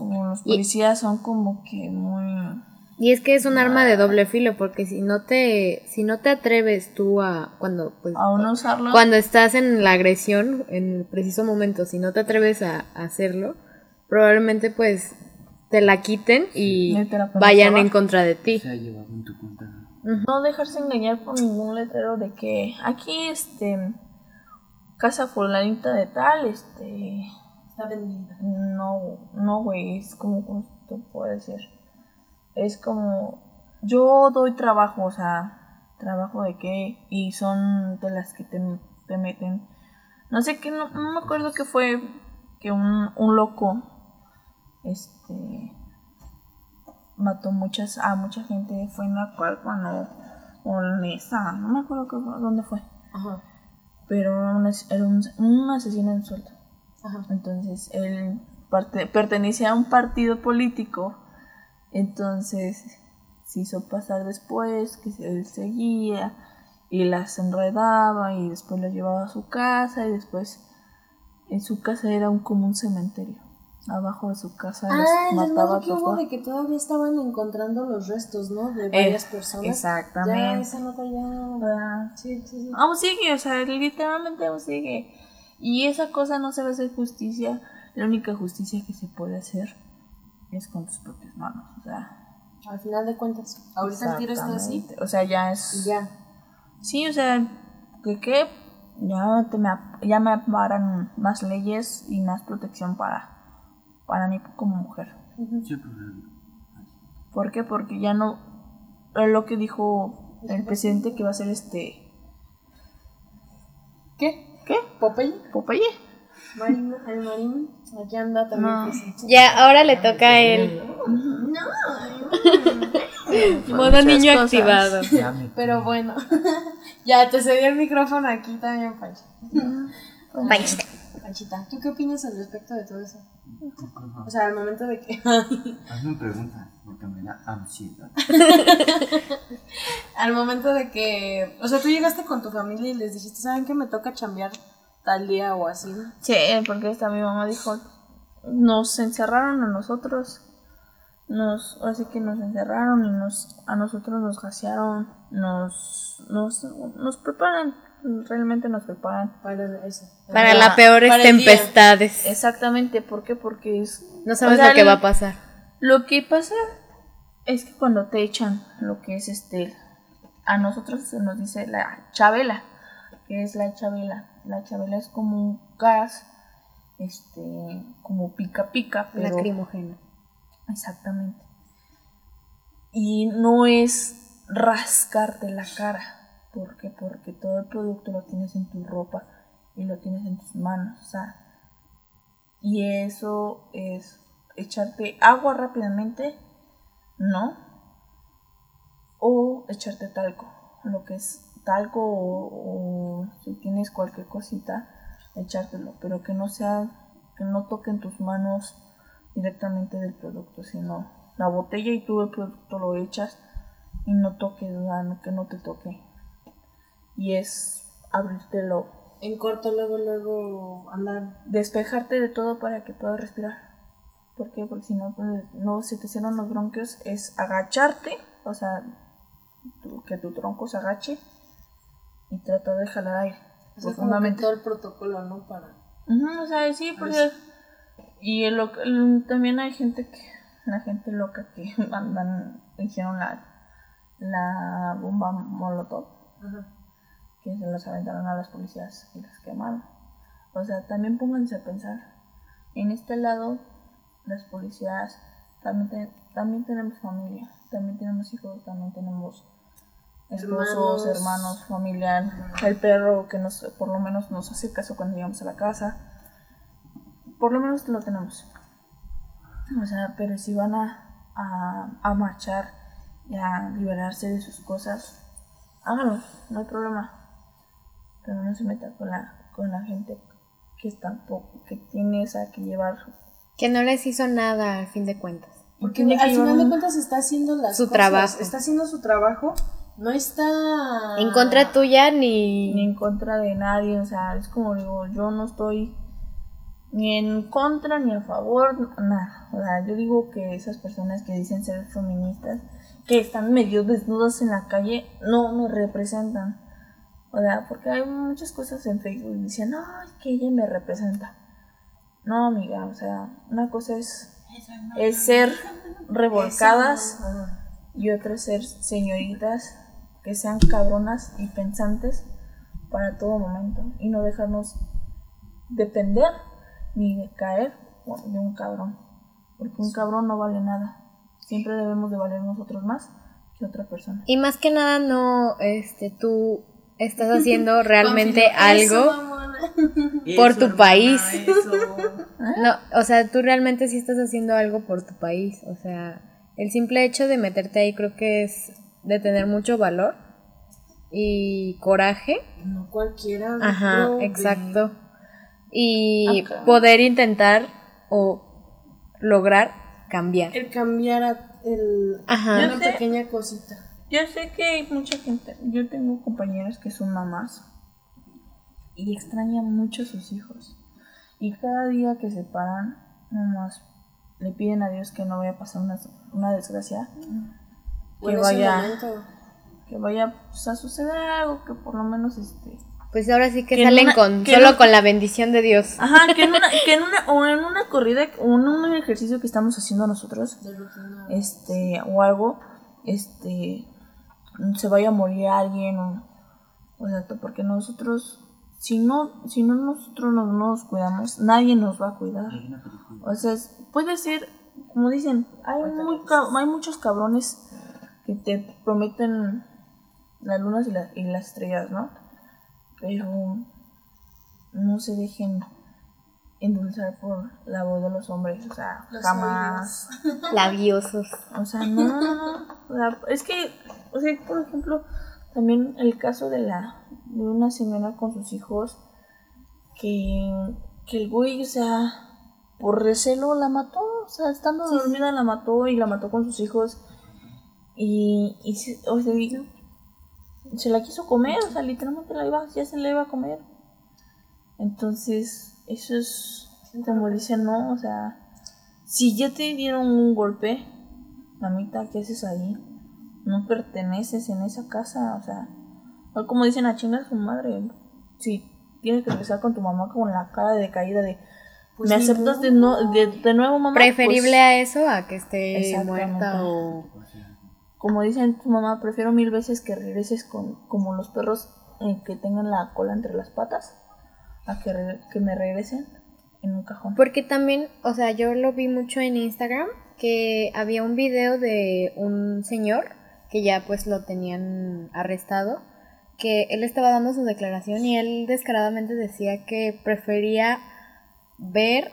Speaker 4: como los
Speaker 2: Y-
Speaker 4: policías son como que muy
Speaker 2: Y es que es un arma de doble filo, porque si no te, si no te atreves tú a, cuando, pues,
Speaker 4: a no usarlo.
Speaker 2: cuando estás en la agresión, en el preciso momento, si no te atreves a, a hacerlo, probablemente pues te la quiten y
Speaker 4: la
Speaker 2: vayan en contra de ti.
Speaker 3: Se ha llevado en tu cuenta.
Speaker 4: No dejarse engañar por ningún letrero de que aquí, este, casa fulanita de tal, este,
Speaker 1: Está vendida.
Speaker 4: no, no, güey, es como, ¿cómo te puedo decir? Es como, yo doy trabajo, o sea, trabajo de qué, y son de las que te, te meten. No sé qué, no, no me acuerdo qué fue que un, un loco, este, mató muchas, a mucha gente, fue en la cual cuando, o en esa, no me acuerdo dónde fue,
Speaker 1: Ajá.
Speaker 4: pero era un, un, un asesino en sueldo.
Speaker 1: Ajá.
Speaker 4: Entonces él parte- pertenecía a un partido político. Entonces se hizo pasar después que se- él seguía y las enredaba y después las llevaba a su casa y después en su casa era un, como un cementerio. Abajo de su casa
Speaker 1: Ah, el
Speaker 4: mataba a
Speaker 1: que hubo de que todavía estaban encontrando los restos, ¿no? De varias
Speaker 4: Eh,
Speaker 1: personas. Ya,
Speaker 4: Exactamente.
Speaker 1: esa nota ya...
Speaker 4: Ah,
Speaker 1: Sí, sí, sí.
Speaker 4: Aún sigue, o sea, literalmente aún sigue. Y esa cosa no se va a hacer justicia. La única justicia que se puede hacer es con tus propias manos. O sea,
Speaker 1: Al final de cuentas. Ahorita el tiro está así.
Speaker 4: O sea, ya es.
Speaker 1: Y ya.
Speaker 4: Sí, o sea, que qué. Ya, te me, ya me amparan más leyes y más protección para, para mí como mujer.
Speaker 3: Sí, pero-
Speaker 4: ¿Por qué? Porque ya no. Lo que dijo el presidente que va a ser este.
Speaker 1: ¿Qué?
Speaker 4: ¿Qué?
Speaker 1: ¿Popeye?
Speaker 4: Popeye.
Speaker 1: Marín, el Marín. Aquí anda también.
Speaker 4: No.
Speaker 2: Ya, ahora le toca a él. Modo
Speaker 4: Muchas
Speaker 2: niño
Speaker 4: cosas.
Speaker 2: activado.
Speaker 1: Pero bueno. ya, te cedí el micrófono aquí también, Pancho.
Speaker 2: Panchita.
Speaker 1: Panchita, ¿tú qué opinas al respecto de todo eso?
Speaker 3: ¿Qué cosa?
Speaker 1: O sea, al momento de que...
Speaker 3: Hazme preguntas porque me da ansiedad.
Speaker 1: al momento de que... O sea, tú llegaste con tu familia y les dijiste, ¿saben que me toca chambear tal día o así?
Speaker 4: Sí, porque esta mi mamá dijo, nos encerraron a nosotros, nos, así que nos encerraron y nos, a nosotros nos gasearon, nos, nos, nos preparan, realmente nos preparan.
Speaker 1: Para eso.
Speaker 2: Para las peores
Speaker 1: para
Speaker 2: tempestades.
Speaker 4: Exactamente, ¿por qué? Porque es...
Speaker 2: No sabes
Speaker 4: o sea,
Speaker 2: lo que va a pasar.
Speaker 4: Lo que pasa es que cuando te echan lo que es este, a nosotros se nos dice la chabela, que es la chabela. La chabela es como un gas, este, como pica pica, pero
Speaker 2: Lacrimógeno.
Speaker 4: exactamente. Y no es rascarte la cara, ¿por qué? Porque todo el producto lo tienes en tu ropa y lo tienes en tus manos, o sea, y eso es echarte agua rápidamente, ¿no? O echarte talco, lo que es talco o, si tienes cualquier cosita, echártelo, pero que no sea, que no toquen tus manos directamente del producto, sino la botella y tú el producto lo echas y no toque, o sea, no- que no te toque. Y es abrírtelo
Speaker 1: En corto, luego, luego andar...
Speaker 4: despejarte de todo para que puedas respirar. ¿Por qué? Porque si no, pues, no se te cierran los bronquios, es agacharte, o sea, que tu tronco se agache y tratar de jalar aire
Speaker 1: O sea,
Speaker 4: profundamente.
Speaker 1: todo el protocolo, ¿no? Para...
Speaker 4: Ujú, o sea, sí, porque... Y el el- también hay gente que, la gente loca que mandan, hicieron la, la bomba molotov
Speaker 1: Ajá.
Speaker 4: Que se los aventaron a las policías y las quemaron. O sea, también pónganse a pensar. En este lado, las policías también, te- también tenemos familia, también tenemos hijos, también tenemos esposos,
Speaker 1: Hermanos.
Speaker 4: hermanos, familiar, el perro que nos, por lo menos nos hace caso cuando llegamos a la casa. Por lo menos lo tenemos. O sea, pero si van a, a, a marchar y a liberarse de sus cosas, háganlo, no hay problema. Pero no se meta con la, con la gente que tampoco, que tiene esa que llevar.
Speaker 2: Que no les hizo nada al fin de cuentas.
Speaker 1: Porque al final de cuentas está haciendo las
Speaker 2: Su
Speaker 1: cosas,
Speaker 2: trabajo.
Speaker 1: Está haciendo su trabajo. No está...
Speaker 2: En contra tuya
Speaker 4: ni
Speaker 2: ni...
Speaker 4: en contra de nadie, o sea, es como digo, yo no estoy ni en contra ni a favor, nada. O sea, yo digo que esas personas que dicen ser feministas, que están medio desnudas en la calle, no me representan. O sea, porque hay muchas cosas en Facebook que dicen, es que ella me representa. No, amiga, o sea, una cosa es, es ser revolcadas y otra es ser señoritas que sean cabronas y pensantes para todo momento y no dejarnos depender ni de caer de un cabrón porque un cabrón no vale nada siempre debemos de valer nosotros más que otra persona
Speaker 2: Y más que nada no, este, tú estás haciendo realmente algo. Por tu
Speaker 3: hermana,
Speaker 2: país. No, o sea, tú realmente sí estás haciendo algo por tu país. O sea, el simple hecho de meterte ahí creo que es de tener mucho valor y coraje.
Speaker 1: No cualquiera.
Speaker 2: Ajá,
Speaker 1: de-
Speaker 2: exacto. Y poder intentar o lograr cambiar.
Speaker 1: El cambiar a el,
Speaker 2: Ajá.
Speaker 1: una pequeña cosita.
Speaker 4: Yo sé que hay mucha gente yo tengo compañeras que son mamás y extrañan mucho a sus hijos. Y cada día que se paran nomás le piden a Dios que no vaya a pasar una, una desgracia.
Speaker 1: O
Speaker 4: que vaya que vaya pues, a suceder algo que por lo menos este
Speaker 2: Pues ahora sí que,
Speaker 4: Que en
Speaker 2: salen
Speaker 4: una-
Speaker 2: con
Speaker 4: que
Speaker 2: solo
Speaker 4: no-
Speaker 2: con la bendición de Dios.
Speaker 4: ajá que en una que en una o en una corrida o en un ejercicio que estamos haciendo nosotros este o algo este se vaya a morir alguien o, o sea porque nosotros si no si no nosotros no nos cuidamos nadie nos va a cuidar. O sea puede ser como dicen hay muy hay muchos cabrones que te prometen las lunas y, la- y las estrellas, ¿no? Pero no se dejen endulzar por la voz de los hombres, o sea,
Speaker 1: Los
Speaker 4: jamás.
Speaker 2: Labiosos.
Speaker 4: O sea, no, no, no. O sea, es que, o sea, por ejemplo, también el caso de la de una señora con sus hijos que, que el güey, o sea, por recelo la mató, o sea, estando dormida la mató y la mató con sus hijos y, y se, o sea, y se la quiso comer, o sea, literalmente la iba, ya se la iba a comer. Entonces, eso es como dicen, ¿no? O sea, si ya te dieron un golpe, mamita, ¿qué haces ahí? No perteneces en esa casa, o sea, o como dicen a chingar a su madre. Si tienes que regresar con tu mamá con la cara de caída de
Speaker 1: Pues
Speaker 4: ¿Me aceptas de, no, de, de nuevo, mamá?
Speaker 2: Preferible
Speaker 4: Pues,
Speaker 2: a eso a que esté muerta o...
Speaker 4: como dicen tu mamá, prefiero mil veces que regreses con como los perros eh, que tengan la cola entre las patas a que, que me regresen en un cajón.
Speaker 2: Porque también, o sea, yo lo vi mucho en Instagram, que había un video de un señor que ya pues lo tenían arrestado, que él estaba dando su declaración y él descaradamente decía que prefería ver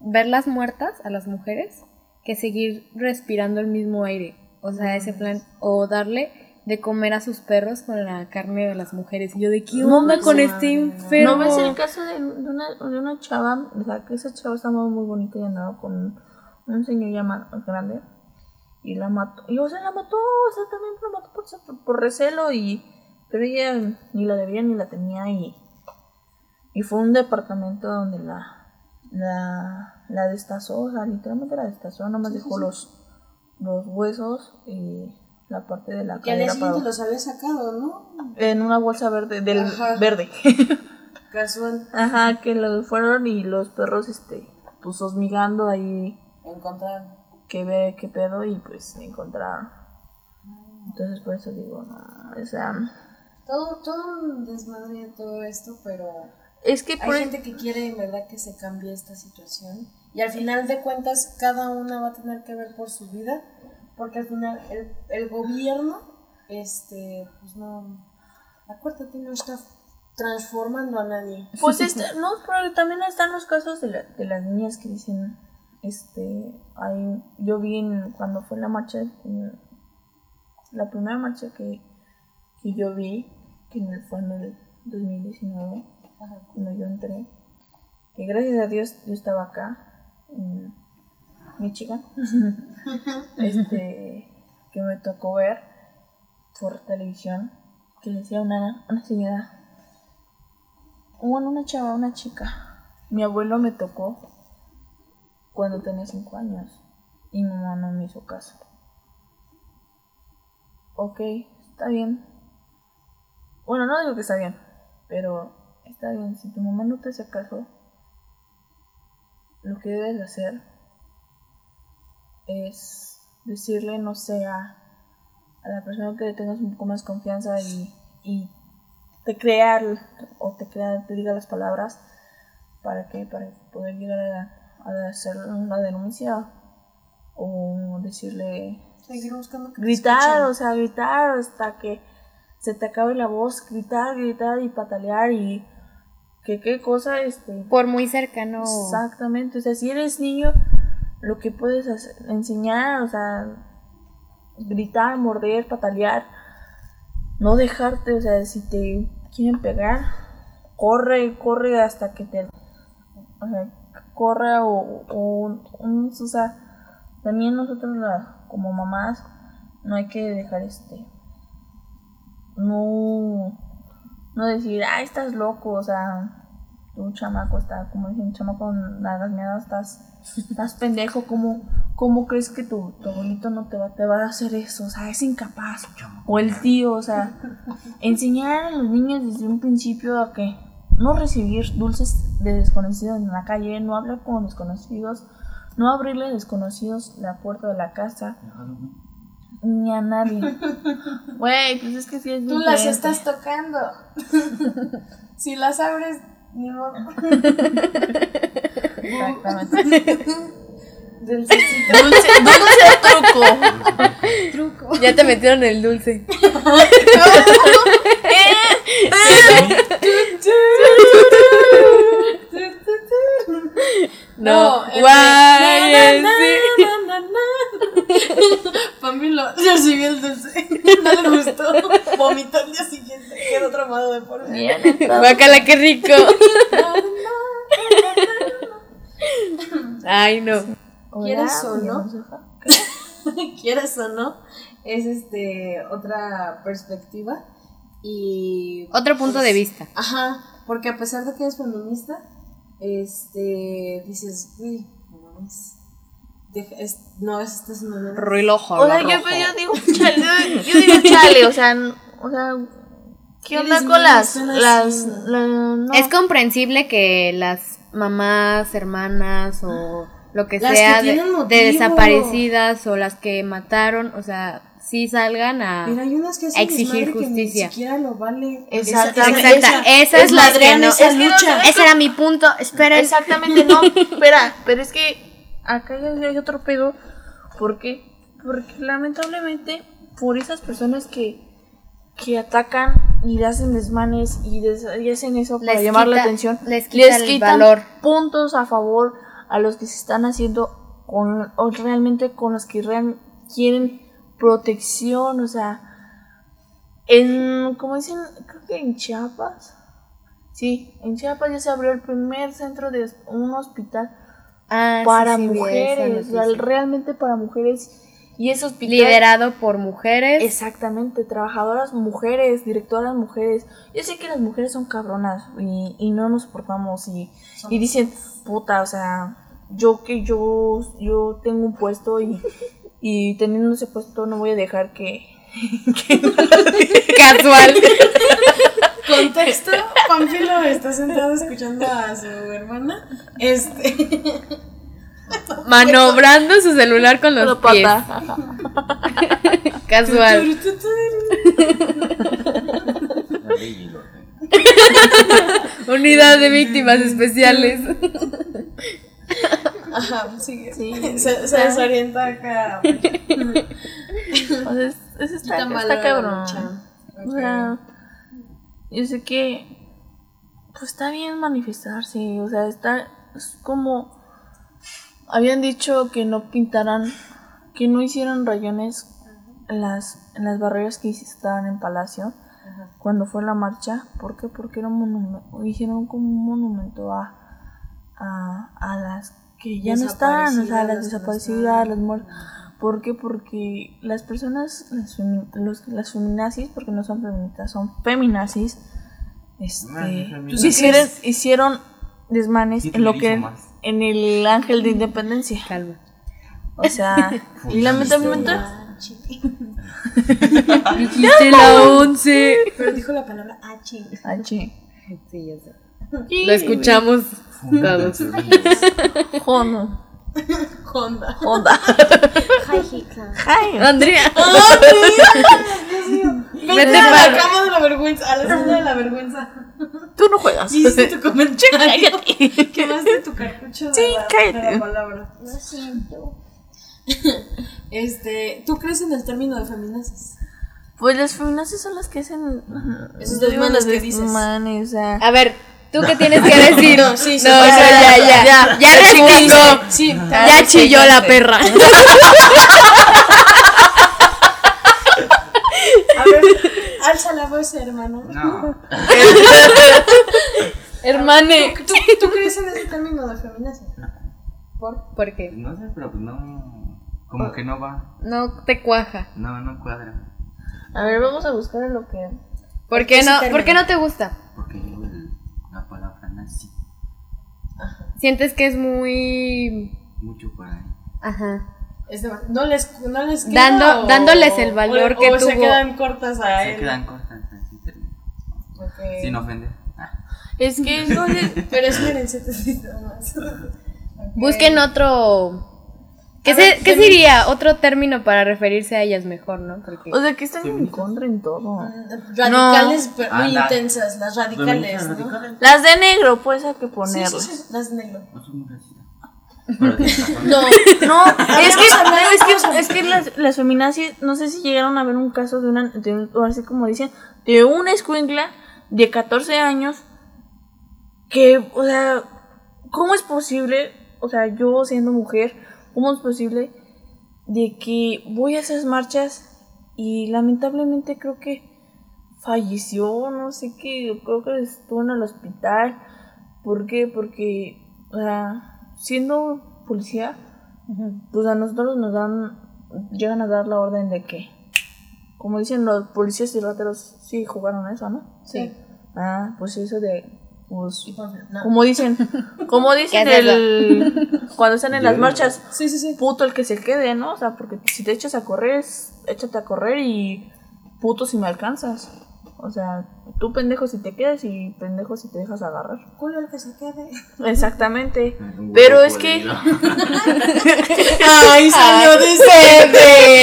Speaker 2: verlas muertas a las mujeres que seguir respirando el mismo aire. O sea, ese plan o darle de comer a sus perros con la carne de las mujeres. Y yo de qué
Speaker 4: No
Speaker 2: onda
Speaker 4: ves-
Speaker 2: con este enfermo.
Speaker 4: ¿No ves el caso de, de una, de una chava? O sea, que esa chava estaba muy bonita y andaba con un señor ya más grande y la mató. Y o sea, la mató, o sea, también la mató por, por recelo y... Pero ella ni la debía ni la tenía y... Y fue un departamento donde la... La, la destazó, o sea, literalmente la destazó, nomás dejó los, los huesos y la parte de la
Speaker 1: Que al día siguiente los había sacado, ¿no?
Speaker 4: En una bolsa verde, del
Speaker 1: Ajá.
Speaker 4: verde.
Speaker 1: Casual.
Speaker 4: Ajá, que los fueron y los perros, este, pues hosmigando ahí,
Speaker 1: Encontrar.
Speaker 4: que ve qué pedo y pues encontraron. Entonces por eso digo, no, o sea,
Speaker 1: Todo, todo un desmadre todo esto, pero
Speaker 4: es que
Speaker 1: hay
Speaker 4: por
Speaker 1: gente que quiere en verdad que se cambie esta situación. Y al final de cuentas, cada una va a tener que ver por su vida, porque al final el, el gobierno, este, pues no, acuérdate, no está transformando a nadie.
Speaker 4: Pues este, no, pero también están los casos de, la- de las niñas que dicen, este, hay, yo vi en- cuando fue la marcha, en- la primera marcha que, que yo vi, que en el- fue en el 2019, cuando yo entré, que gracias a Dios yo estaba acá, en Michigan, este, que me tocó ver por televisión, que decía una, una señora bueno, una chava, una chica. Mi abuelo me tocó cuando tenía cinco años y mi mamá no me hizo caso. Ok, está bien. Bueno, no digo que está bien, pero está bien. Si tu mamá no te hace caso, lo que debes de hacer es decirle, no sé, a, a la persona que le tengas un poco más confianza y, y te crea el- o te crea, te diga las palabras para que para poder llegar a, a hacer una denuncia o decirle
Speaker 1: Seguir buscando que
Speaker 4: gritar, o sea, gritar hasta que se te acabe la voz, gritar, gritar y patalear y que qué cosa este
Speaker 2: Por muy cercano.
Speaker 4: Exactamente, o sea, si eres niño, lo que puedes enseñar, o sea, gritar, morder, patalear, no dejarte, o sea, si te quieren pegar, corre, corre hasta que te, o sea, corre o, o, o sea, también nosotros como mamás no hay que dejar este, no, no decir, ay, estás loco, o sea, tu chamaco está, como dicen, chamaco con las miadas, estás, estás pendejo, ¿cómo, cómo crees que tu, tu abuelito no te va, te va a hacer eso? O sea, es incapaz. O el tío, o sea, enseñar a los niños desde un principio a que no recibir dulces de desconocidos en la calle, no hablar con desconocidos, no abrirle a desconocidos la puerta de la casa, ni a nadie. Güey, pues es que sí es
Speaker 1: Tú las estás tocando. si las abres, ni modo.
Speaker 4: Exactamente.
Speaker 1: Dulcecito.
Speaker 4: Dulce, dulce truco.
Speaker 1: Truco.
Speaker 2: Ya te metieron el dulce. No,
Speaker 1: el
Speaker 2: guay.
Speaker 1: Pamilo recibió el dulce. No le gustó. Vomitó al día siguiente. De por.
Speaker 2: Guacala, qué rico. Ay, no.
Speaker 1: ¿Quieres o no? Quieres o no, es este otra perspectiva. Y.
Speaker 2: Otro punto
Speaker 1: pues,
Speaker 2: de vista.
Speaker 1: Ajá, porque a pesar de que es feminista, este. Dices, uy, no mames. deja- es- No, esto es una
Speaker 2: Ruilojo.
Speaker 4: O sea, yo, yo digo, chale, yo, digo, chale, o sea, o sea, ¿qué onda con las, no.
Speaker 2: Es comprensible que las mamás, hermanas o lo que
Speaker 1: Las que
Speaker 2: sea de, desaparecidas o las que mataron, o sea, sí salgan a...
Speaker 1: Pero hay unas que hacen
Speaker 2: a exigir
Speaker 1: desmadre que
Speaker 2: justicia.
Speaker 1: ni siquiera lo vale.
Speaker 4: Exactamente.
Speaker 1: Esa-
Speaker 2: Exacta,
Speaker 1: esa-
Speaker 2: esa es la que no.
Speaker 1: esa
Speaker 4: Es que no
Speaker 1: lucha.
Speaker 4: se-
Speaker 2: Ese era mi punto. Esperen.
Speaker 4: Exactamente, no, espera, pero es que acá hay hay otro pedo, ¿por qué? Porque lamentablemente por esas personas que, que atacan y le hacen desmanes y, des- y hacen eso para
Speaker 2: Les
Speaker 4: llamar la atención,
Speaker 2: les quita el
Speaker 4: quitan
Speaker 2: valor.
Speaker 4: puntos a favor a los que se están haciendo con, o realmente con los que real- quieren protección, o sea, en, como dicen, creo que en Chiapas, sí, en Chiapas ya se abrió el primer centro de un hospital
Speaker 2: Ah,
Speaker 4: para
Speaker 2: sí,
Speaker 4: mujeres, o sea,
Speaker 2: noticia.
Speaker 4: realmente para mujeres. Y hospital.
Speaker 2: Liderado por mujeres.
Speaker 4: Exactamente, trabajadoras mujeres, directoras mujeres. Yo sé que las mujeres son cabronas y, y no nos soportamos y, y dicen, puta, o sea, yo que yo, yo tengo un puesto y, y teniendo ese puesto no voy a dejar que...
Speaker 2: Casual.
Speaker 1: Contexto, Pamphilo está sentado escuchando a su hermana. Este.
Speaker 2: Manobrando su celular con los pies.
Speaker 4: pata.
Speaker 2: Casual. Unidad de víctimas especiales.
Speaker 1: Ajá, sigue.
Speaker 4: Sí.
Speaker 1: Se, se desorienta acá.
Speaker 4: O sea, es- eso está, está cabrón. O sea, yo sé que pues está bien manifestarse, o sea, está es como habían dicho que no pintaran, que no hicieran rayones en las en las barreras que estaban en Palacio cuando fue la marcha, ¿por qué? Porque era un monumento, hicieron como un monumento a a, a las que ya no están, o sea, a las
Speaker 1: Desaparecidas, no
Speaker 4: las muertas. ¿Por qué? Porque las personas, las, femi- los, las feminazis, porque no son feministas, son feminazis, este,
Speaker 3: Ay, feminazis.
Speaker 1: ¿Tú sí
Speaker 4: hicieron, hicieron desmanes en lo que
Speaker 3: más.
Speaker 4: En el ángel de independencia.
Speaker 2: Calma.
Speaker 4: O sea, y lamentablemente
Speaker 2: Dijiste la once.
Speaker 1: Pero dijo la palabra H.
Speaker 4: Ah, sí.
Speaker 2: Ya sé.
Speaker 4: Sí,
Speaker 2: Lo escuchamos todos.
Speaker 3: feministas.
Speaker 4: Honda.
Speaker 1: Honda.
Speaker 4: Honda. Ay,
Speaker 2: Andrea.
Speaker 1: Vete
Speaker 2: Vete
Speaker 1: a
Speaker 2: para-
Speaker 1: la cama de la vergüenza, a la de la vergüenza.
Speaker 4: Tú no juegas.
Speaker 1: Y hiciste tu comentario.
Speaker 4: Cállate.
Speaker 1: Quemaste tu cartucho de,
Speaker 4: Sí,
Speaker 1: la,
Speaker 4: cállate.
Speaker 1: de la palabra. Lo siento. Este, ¿tú crees en el término de feminazis?
Speaker 4: Pues las feminazis son las que hacen
Speaker 1: Esos desmanes
Speaker 4: las
Speaker 1: que dices.
Speaker 4: o sea,
Speaker 2: A ver, ¿tú qué tienes que decir?
Speaker 1: No, sí, sí,
Speaker 2: No, ya, ya, ya.
Speaker 4: ya.
Speaker 2: Ya respondió.
Speaker 1: Sí,
Speaker 2: Ya chilló la perra.
Speaker 1: A ver, alza la voz, hermano.
Speaker 3: No.
Speaker 2: Hermane.
Speaker 1: ¿Tú, tú crees en ese término de feminazi? ¿Por?
Speaker 2: ¿Por qué?
Speaker 3: No sé, pero pues no. Como que no va.
Speaker 2: No te cuaja.
Speaker 3: No, no cuadra.
Speaker 4: a ver, vamos a buscar lo que
Speaker 2: ¿Por qué no? ¿por qué no te gusta?
Speaker 3: Porque el- la palabra nazi.
Speaker 2: Sientes que es muy.
Speaker 3: Mucho por ahí.
Speaker 2: Ajá.
Speaker 1: Es de- no les, no les queda
Speaker 2: Dando-
Speaker 1: o-
Speaker 2: dándoles el valor
Speaker 1: o-
Speaker 2: que
Speaker 1: o se
Speaker 2: tuvo.
Speaker 1: quedan cortas a
Speaker 3: Se
Speaker 1: él.
Speaker 3: quedan cortas. Sin ofender. Ah.
Speaker 4: es que no sé,
Speaker 1: Pero espérense, más.
Speaker 2: Busquen otro. ¿Qué, se-
Speaker 1: ver,
Speaker 2: ¿qué
Speaker 1: femi-
Speaker 2: sería otro término para referirse a ellas mejor, no? Porque
Speaker 4: o sea, que están en contra en todo.
Speaker 1: Radicales, pero muy intensas, las radicales, ¿no?
Speaker 3: radicales.
Speaker 4: Las de negro, pues hay que ponerlas.
Speaker 1: sí, sí, las negro.
Speaker 3: No.
Speaker 1: No,
Speaker 4: No, es que es que, es que las, las feminazis, no sé si llegaron a ver un caso de una, de un- o así como dicen, de una escuincla de 14 años que, o sea, ¿cómo es posible, o sea, yo siendo mujer, cómo es posible de que voy a esas marchas y lamentablemente creo que falleció, no sé qué, creo que estuvo en el hospital. ¿Por qué? Porque, o sea, siendo policía, pues a nosotros nos dan, llegan a dar la orden de que, como dicen los policías y rateros, sí jugaron a eso, ¿no?
Speaker 1: Sí.
Speaker 4: Ah, pues eso de, pues,
Speaker 1: no.
Speaker 4: como dicen, como dicen el, cuando están en las marchas,
Speaker 1: Sí, sí, sí.
Speaker 4: puto el que se quede, ¿no? O sea, porque si te echas a correr, échate a correr y puto si me alcanzas. O sea, tú pendejo si te quedas y pendejo si te dejas agarrar.
Speaker 1: Culo el que se quede.
Speaker 4: Exactamente. Pero es que.
Speaker 1: Ay, salió de sede.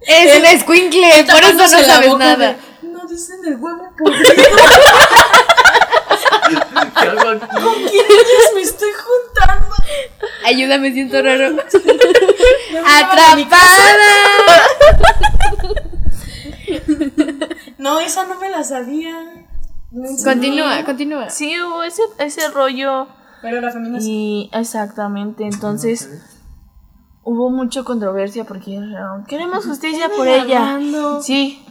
Speaker 2: Es un escuincle, por eso no sabes nada.
Speaker 1: No dicen el huevo podrido.
Speaker 3: ¿Qué hago aquí?
Speaker 1: me estoy juntando.
Speaker 2: Ayúdame, siento raro.
Speaker 1: Me mi casa.
Speaker 2: ¡Atrapada!
Speaker 1: No, esa no me la sabía. No.
Speaker 2: Continúa, continúa.
Speaker 4: sí hubo ese, ese rollo.
Speaker 1: Pero la feminista.
Speaker 4: Y exactamente, entonces hubo mucha controversia porque queremos justicia por ella. Sí,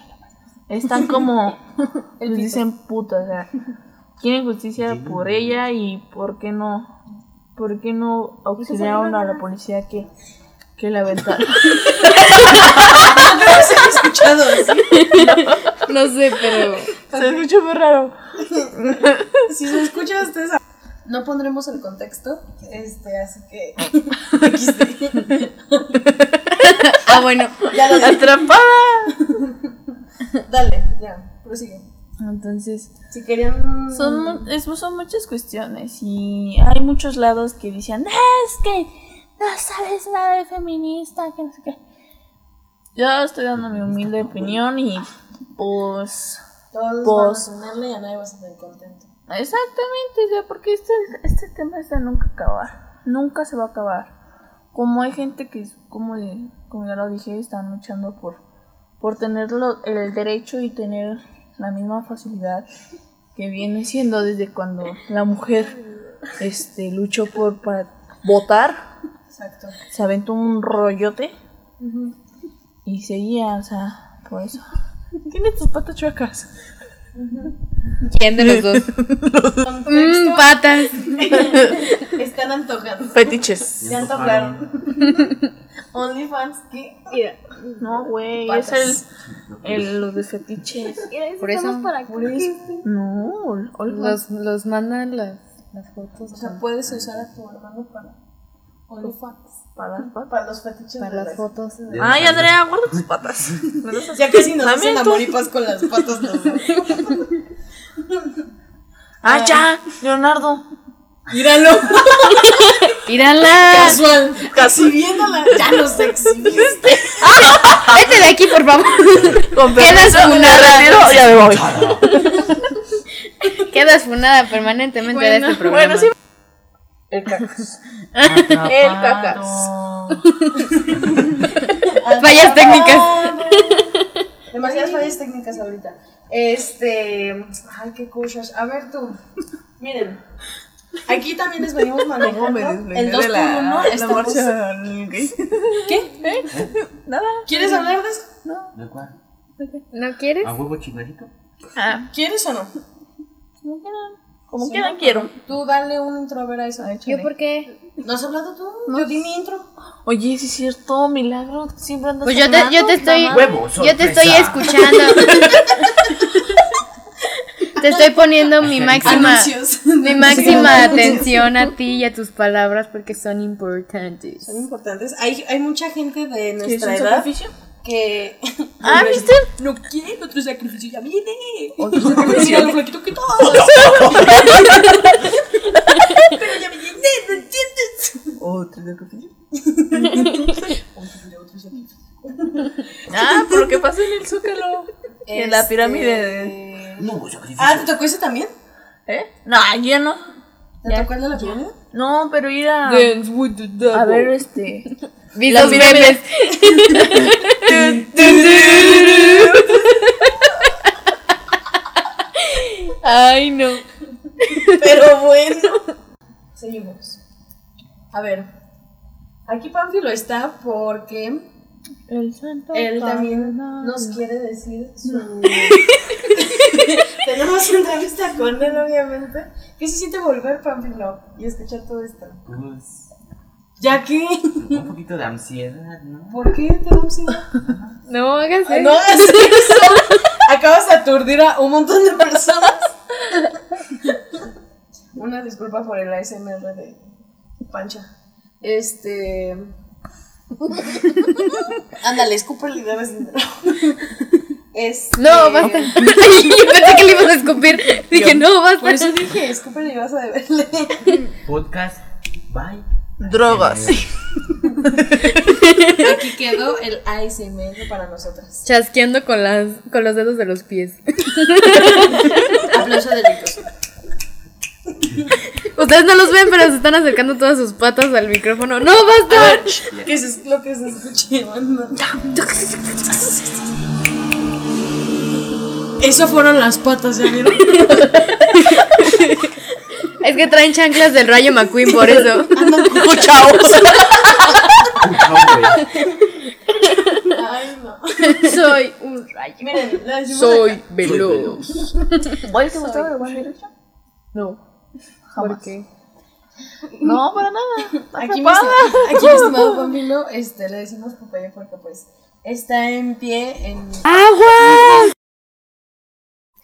Speaker 4: están como, les dicen putas, o sea, quieren justicia por ella y por qué no, por qué no auxiliaron a la policía que, que la aventaron.
Speaker 1: se ha escuchado así.
Speaker 2: No sé, pero.
Speaker 4: Se escucha muy raro.
Speaker 1: Si se escucha ustedes. No pondremos el contexto. Este, así que.
Speaker 2: Ah, bueno.
Speaker 1: ya lo dije.
Speaker 4: Atrapada.
Speaker 1: Dale, ya, prosigue.
Speaker 4: Entonces,
Speaker 1: Si querían.
Speaker 4: Son, es- son muchas cuestiones y hay muchos lados que dicen, "Ah, es que no sabes nada de feminista, que no sé qué. Yo estoy dando mi humilde opinión y pues
Speaker 1: Todos
Speaker 4: Pues-
Speaker 1: van a tenerle y a nadie vas a estar contento.
Speaker 4: exactamente, ya porque este, este tema es de nunca acabar, nunca se va a acabar. Como hay gente que, como, como ya lo dije, están luchando por, por tener el derecho y tener la misma facilidad que viene siendo desde cuando la mujer este, luchó por para votar,
Speaker 1: Exacto.
Speaker 4: se aventó un rollote y seguía, o sea, por eso. Tiene tus patas chuecas.
Speaker 2: ¿Quién de los dos? Mmm, patas.
Speaker 1: Están antojando.
Speaker 4: Fetiches.
Speaker 1: Se antojaron. OnlyFans, ¿qué?
Speaker 4: No, güey, es el, el los de fetiches.
Speaker 2: Por eso
Speaker 1: Por eso.
Speaker 4: No,
Speaker 2: los, los mandan las, las fotos
Speaker 1: O sea, puedes usar a tu hermano para OnlyFans.
Speaker 4: para las patas.
Speaker 1: Para los fetiches
Speaker 2: para las
Speaker 1: las
Speaker 2: fotos.
Speaker 4: Ay, Andrea, guarda tus patas.
Speaker 1: Ya casi nos
Speaker 4: También
Speaker 1: hacen
Speaker 4: tú.
Speaker 1: amor y paz con las patas los dos.
Speaker 4: Ah, ya, Leonardo.
Speaker 1: Míralo.
Speaker 2: ¡Mírala!
Speaker 1: Casual. Casi viéndola. Ya nos exhibiste.
Speaker 2: Vete de aquí, por favor.
Speaker 4: Con
Speaker 2: Quedas funada.
Speaker 4: ya me voy.
Speaker 2: Quedas funada permanentemente de este programa.
Speaker 4: Bueno, sí. El cacas. El cacas.
Speaker 2: Fallas técnicas.
Speaker 1: Demasiadas fallas técnicas ahorita. Este. Ay, qué cosas. A ver tú. Miren. Aquí también les venimos manejando. El 2 por 1 estamos. ¿Qué?
Speaker 4: Nada.
Speaker 1: ¿Quieres hablar de eso?
Speaker 3: ¿De cuál?
Speaker 2: ¿No quieres?
Speaker 3: ¿A huevo chingadito?
Speaker 4: Ah,
Speaker 1: ¿Quieres o no?
Speaker 4: como quieran. Como
Speaker 1: Sí,
Speaker 4: quieran,
Speaker 1: ¿no?
Speaker 4: quiero.
Speaker 1: Tú dale un intro a ver a eso.
Speaker 2: ¿Yo por qué?
Speaker 1: ¿No has hablado tú? Yo di mi intro.
Speaker 4: Oye, sí es cierto, milagro. Siempre andas
Speaker 2: Pues yo te, yo te estoy.
Speaker 3: Huevo,
Speaker 2: Yo te estoy escuchando. Te estoy poniendo mi máxima.
Speaker 1: Anuncios.
Speaker 2: Mi máxima atención a ti y a tus palabras porque son importantes.
Speaker 1: Son importantes. Hay, hay mucha gente de
Speaker 4: ¿Quieres
Speaker 1: nuestra
Speaker 4: un
Speaker 1: edad
Speaker 4: sacrificio?
Speaker 1: que.
Speaker 4: Ah, ¿viste?
Speaker 1: No quiero otro sacrificio, ya viene. Otro sacrificio, lo flaquito que todos. Pero ya viene, ¿no entiendes?
Speaker 4: Otro sacrificio.
Speaker 1: Otro sacrificio.
Speaker 4: Ah, por lo que pasó en el Zócalo. En la pirámide de...
Speaker 1: Este,
Speaker 3: No.
Speaker 1: Ah, ¿te tocó ese también?
Speaker 4: ¿Eh? No, yo no.
Speaker 1: ¿Te tocó el de la pirámide?
Speaker 4: No, pero ir a,
Speaker 2: Dance with the devil.
Speaker 4: a ver este.
Speaker 2: Vi
Speaker 4: La
Speaker 2: los
Speaker 4: pirámide.
Speaker 2: memes. Ay, no.
Speaker 1: Pero bueno. Seguimos. A ver. Aquí Pánfilo está porque
Speaker 4: El santo.
Speaker 1: él también
Speaker 4: cardenal.
Speaker 1: nos quiere decir su. Tenemos entrevista con él, obviamente. ¿Qué se siente volver, Pánfilo? Y escuchar todo esto.
Speaker 3: Pues.
Speaker 1: ¿Ya qué?
Speaker 3: Un poquito de ansiedad, ¿no?
Speaker 1: ¿Por qué te da ansiedad?
Speaker 2: No, háganse.
Speaker 1: No hagas eso. Acabas de aturdir a un montón de personas. Una disculpa por el ASMR de Pancha. Este. Ándale, escúpele y debes dinero. Este...
Speaker 2: No, basta. Yo pensé que le ibas a escupir. Dije, no, basta.
Speaker 1: Por eso dije, escúpele y vas a deberle.
Speaker 3: Podcast. Bye.
Speaker 4: Drogas.
Speaker 1: Aquí quedó el ASMR para nosotras.
Speaker 2: Chasqueando con, las, con los dedos de los pies.
Speaker 1: Aplauso de ricos.
Speaker 2: Ustedes no los ven, pero se están acercando todas sus patas al micrófono. ¡No, basta!
Speaker 1: ¿Qué es lo que se escuche? banda? Eso fueron las patas, ¿ya vieron?
Speaker 2: Es que traen chanclas del rayo McQueen, por eso.
Speaker 1: Andan como chavos. Ay, no.
Speaker 2: Soy un rayo.
Speaker 1: Miren, la
Speaker 2: Soy
Speaker 1: acá.
Speaker 2: veloz.
Speaker 4: ¿Cuál te gustaba de One Direction?
Speaker 2: No.
Speaker 4: Jamás.
Speaker 2: ¿Por qué?
Speaker 4: No, para nada.
Speaker 1: Aquí, mi, aquí mi estimado Pamilo, este, le decimos Popeye porque pues está en pie en...
Speaker 2: ¡Agua!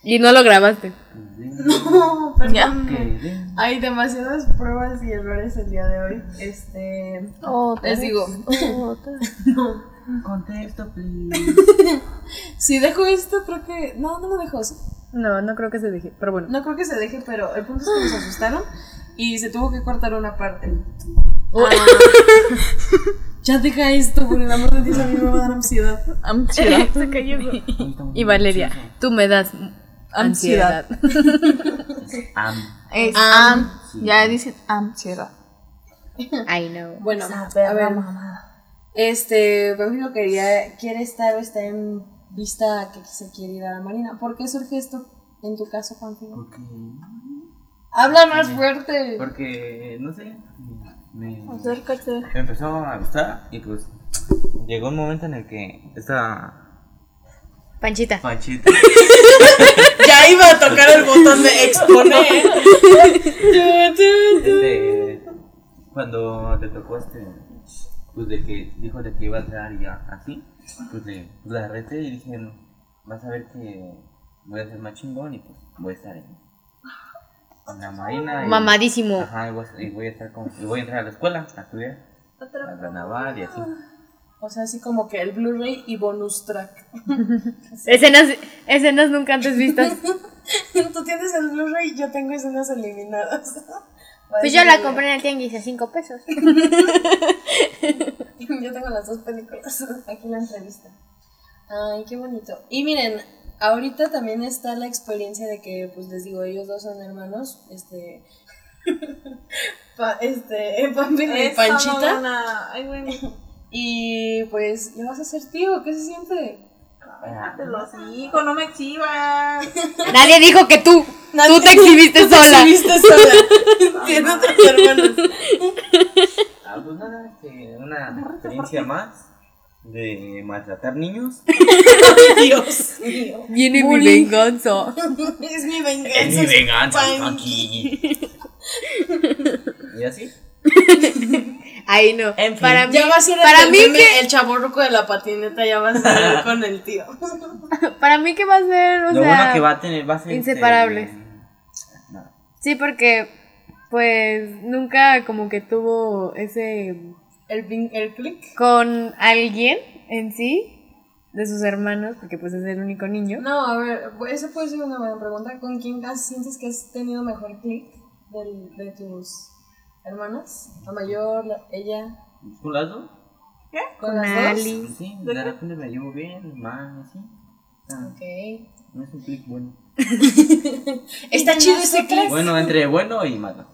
Speaker 2: Y no lo grabaste.
Speaker 1: No, perdón. Hay demasiadas pruebas y errores el día de hoy. Este... Les digo.
Speaker 3: Contexto, please.
Speaker 1: Si dejo esto, creo que... No, no lo dejo.
Speaker 2: No, no creo que se deje. Pero bueno.
Speaker 1: No creo que se deje, pero el punto es que nos asustaron y se tuvo que cortar una parte. Ah, ya deja esto, por el amor de Dios, a mí me va a dar ansiedad.
Speaker 4: Ansiedad.
Speaker 2: Se cayó. Y Valeria, tú me das ansiedad.
Speaker 3: Am.
Speaker 4: Es
Speaker 1: Am.
Speaker 4: am. Ya dicen ansiedad.
Speaker 2: I know.
Speaker 1: Bueno, a ver,
Speaker 4: mamada.
Speaker 1: este, Pamphilo quería, quiere estar o está en vista que se quiere ir a la marina. ¿Por qué surge esto en tu caso, Pamphilo?
Speaker 3: Porque.
Speaker 1: Habla más fuerte.
Speaker 3: Porque. No sé. Me,
Speaker 4: Acércate.
Speaker 3: me empezó a gustar y pues. Llegó un momento en el que esta.
Speaker 2: Panchita.
Speaker 3: Panchita.
Speaker 1: Ya iba a tocar el botón de exponer.
Speaker 3: este, cuando te tocó este. Pues de que dijo de que iba a entrar y ya así. Pues le pues, la reté y dije, "No, vas a ver que voy a ser más chingón y pues voy a estar en, en la marina. y-
Speaker 2: Mamadísimo.
Speaker 3: Ajá, y voy, a- y voy a estar con, y voy a entrar a la escuela a estudiar. A la naval y así.
Speaker 1: O sea, así como que el Blu-ray y bonus track.
Speaker 2: Escenas, escenas nunca antes vistas.
Speaker 1: Tú tienes el Blu-ray y yo tengo escenas eliminadas.
Speaker 2: Pues yo la compré en el tianguis a 5 pesos.
Speaker 1: Yo tengo las dos películas. Aquí la entrevista. Ay, qué bonito. Y miren, ahorita también está la experiencia de que, pues les digo, ellos dos son hermanos. Este. pa- este. Pamela y Panchita.
Speaker 4: Ay, güey.
Speaker 1: Y pues, ya vas a ser tío. ¿Qué se siente?
Speaker 4: Te los digo, no me exhibas.
Speaker 2: Nadie dijo que tú.
Speaker 1: Nadie-
Speaker 2: Tú te exhibiste
Speaker 1: Tú te
Speaker 2: sola.
Speaker 1: exhibiste sola. Tiene otros hermanos.
Speaker 3: Ah, pues nada, este, una experiencia más de maltratar niños.
Speaker 1: Dios mío.
Speaker 2: Viene mi venganza.
Speaker 1: Es mi venganza.
Speaker 3: Es mi venganza, Monkey. Y así.
Speaker 2: Ay, no.
Speaker 3: En fin.
Speaker 2: Para mí,
Speaker 1: Ya va a ser el,
Speaker 2: para
Speaker 1: del
Speaker 2: mí que,
Speaker 1: el chaborruco de la patineta, ya va a ser con el tío.
Speaker 2: para mí que va a ser, o
Speaker 3: Lo
Speaker 2: sea,
Speaker 3: bueno que va a tener va a ser. este,
Speaker 2: inseparables.
Speaker 3: no.
Speaker 2: Sí, porque, pues, nunca como que tuvo ese
Speaker 1: El, el click.
Speaker 2: con alguien en sí de sus hermanos, porque pues es el único niño.
Speaker 1: No, a ver, eso puede ser una buena pregunta. ¿Con quién has- sientes que has tenido mejor click del- de tus hermanas? La mayor, la- ella,
Speaker 3: ¿Con las dos?
Speaker 1: con,
Speaker 2: Con
Speaker 1: las.
Speaker 2: Ali.
Speaker 3: Sí, de repente me llevo bien, mal, así. Ah,
Speaker 1: Ok.
Speaker 3: no es un clic bueno.
Speaker 1: Está chido ese clip.
Speaker 3: Bueno, entre bueno y malo.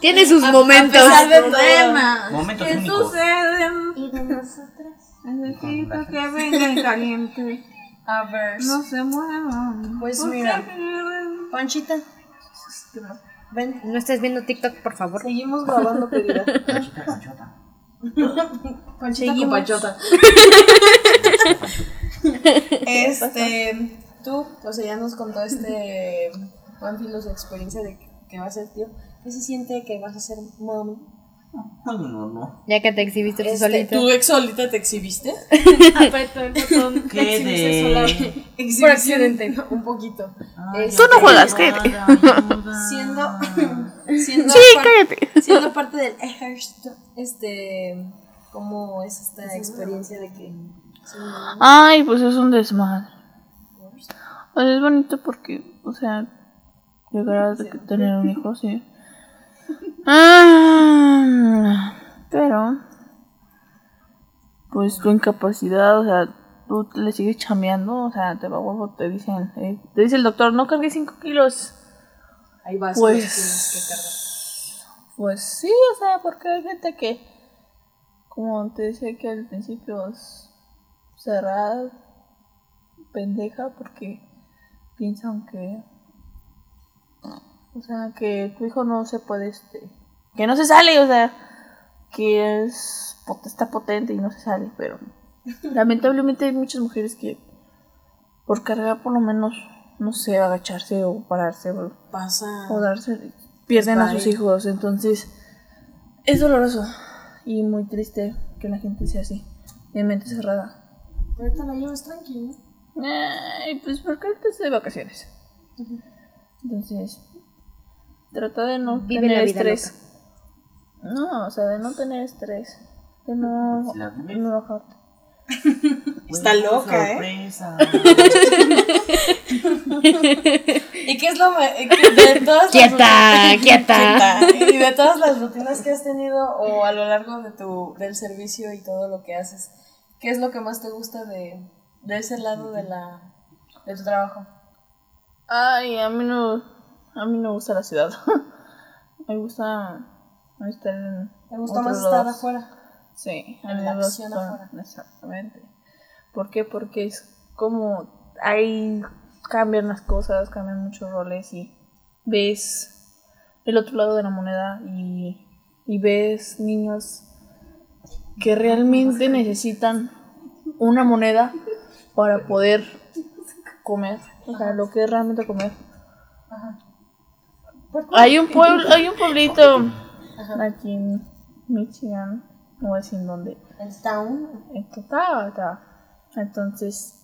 Speaker 2: Tiene sus momentos.
Speaker 1: de todo.
Speaker 4: Problemas
Speaker 3: Momentos
Speaker 4: que
Speaker 3: únicos.
Speaker 4: suceden.
Speaker 1: Y de nosotras.
Speaker 4: Necesito que venga el caliente.
Speaker 1: A ver.
Speaker 4: No se muevan.
Speaker 1: Pues mira. Panchita, ven.
Speaker 2: No estés viendo TikTok, por favor.
Speaker 1: Seguimos grabando, querida.
Speaker 3: Panchita, panchota.
Speaker 1: Panchita con Panchota. este, tú, o sea, ya nos contó este Pánfilo su experiencia de que va a ser tío. ¿Qué se siente que vas a ser mami?
Speaker 3: Ay, no, no.
Speaker 2: Ya que te exhibiste tú
Speaker 1: Este,
Speaker 2: solito.
Speaker 1: ¿Tú ex solita te exhibiste?
Speaker 4: Apretó el botón.
Speaker 3: ¿Qué de...?
Speaker 1: Por accidente, ¿no? Un poquito.
Speaker 3: Ay,
Speaker 1: Tú
Speaker 4: no juegas,
Speaker 3: cállate.
Speaker 1: Siendo, siendo,
Speaker 4: Sí, cállate.
Speaker 1: siendo parte del ejército, este, ¿cómo es esta experiencia de que
Speaker 4: Ay, pues es un desmadre. O sea, es bonito porque, o sea, llegar a tener un hijo, sí. Ah, pero, pues tu incapacidad, o sea, tú le sigues chambeando, o sea, te va huevo, te dicen, eh, te dice el doctor, no cargues 5 kilos.
Speaker 1: ahí vas
Speaker 4: Pues-
Speaker 1: que?
Speaker 4: Pues sí, o sea, porque hay gente que, como te decía que al principio es cerrada, pendeja, porque piensan que, o sea, que tu hijo no se puede, este, que no se sale, o sea, que es, está potente y no se sale, pero lamentablemente hay muchas mujeres que por cargar por lo menos, no sé, agacharse o pararse o
Speaker 1: Pasa.
Speaker 4: o darse pierden a sus hijos entonces es doloroso y muy triste que la gente sea así de mente cerrada
Speaker 1: Ahorita la llevas tranquilo.
Speaker 4: Ay, pues porque ahorita estoy de vacaciones entonces trata de no
Speaker 2: Vive
Speaker 4: tener
Speaker 2: la vida
Speaker 4: estrés. no o sea de no tener estrés de no no enojarte
Speaker 1: Está loca, ¿eh?
Speaker 3: sorpresa.
Speaker 1: ¿Y qué es lo eh, de todas las
Speaker 2: Quieta,
Speaker 1: rutinas-
Speaker 2: quieta.
Speaker 1: Y de todas las rutinas que has tenido o a lo largo de tu del servicio y todo lo que haces, ¿qué es lo que más te gusta de, de ese lado de la de tu trabajo?
Speaker 4: ay a mí no a mí no me gusta la ciudad me gusta estar en
Speaker 1: ¿Te gusta más estar
Speaker 4: lados.
Speaker 1: afuera?
Speaker 4: Sí,
Speaker 1: En la
Speaker 4: me
Speaker 1: acción afuera.
Speaker 4: Exactamente. ¿Por qué? Porque es como ahí cambian las cosas, cambian muchos roles y ves el otro lado de la moneda y, y ves niños que realmente necesitan una moneda para poder comer, o sea, lo que es realmente comer. Hay un pueblo, hay un pueblito aquí en Michigan, no voy a decir en dónde,
Speaker 1: El town.
Speaker 4: está. Entonces,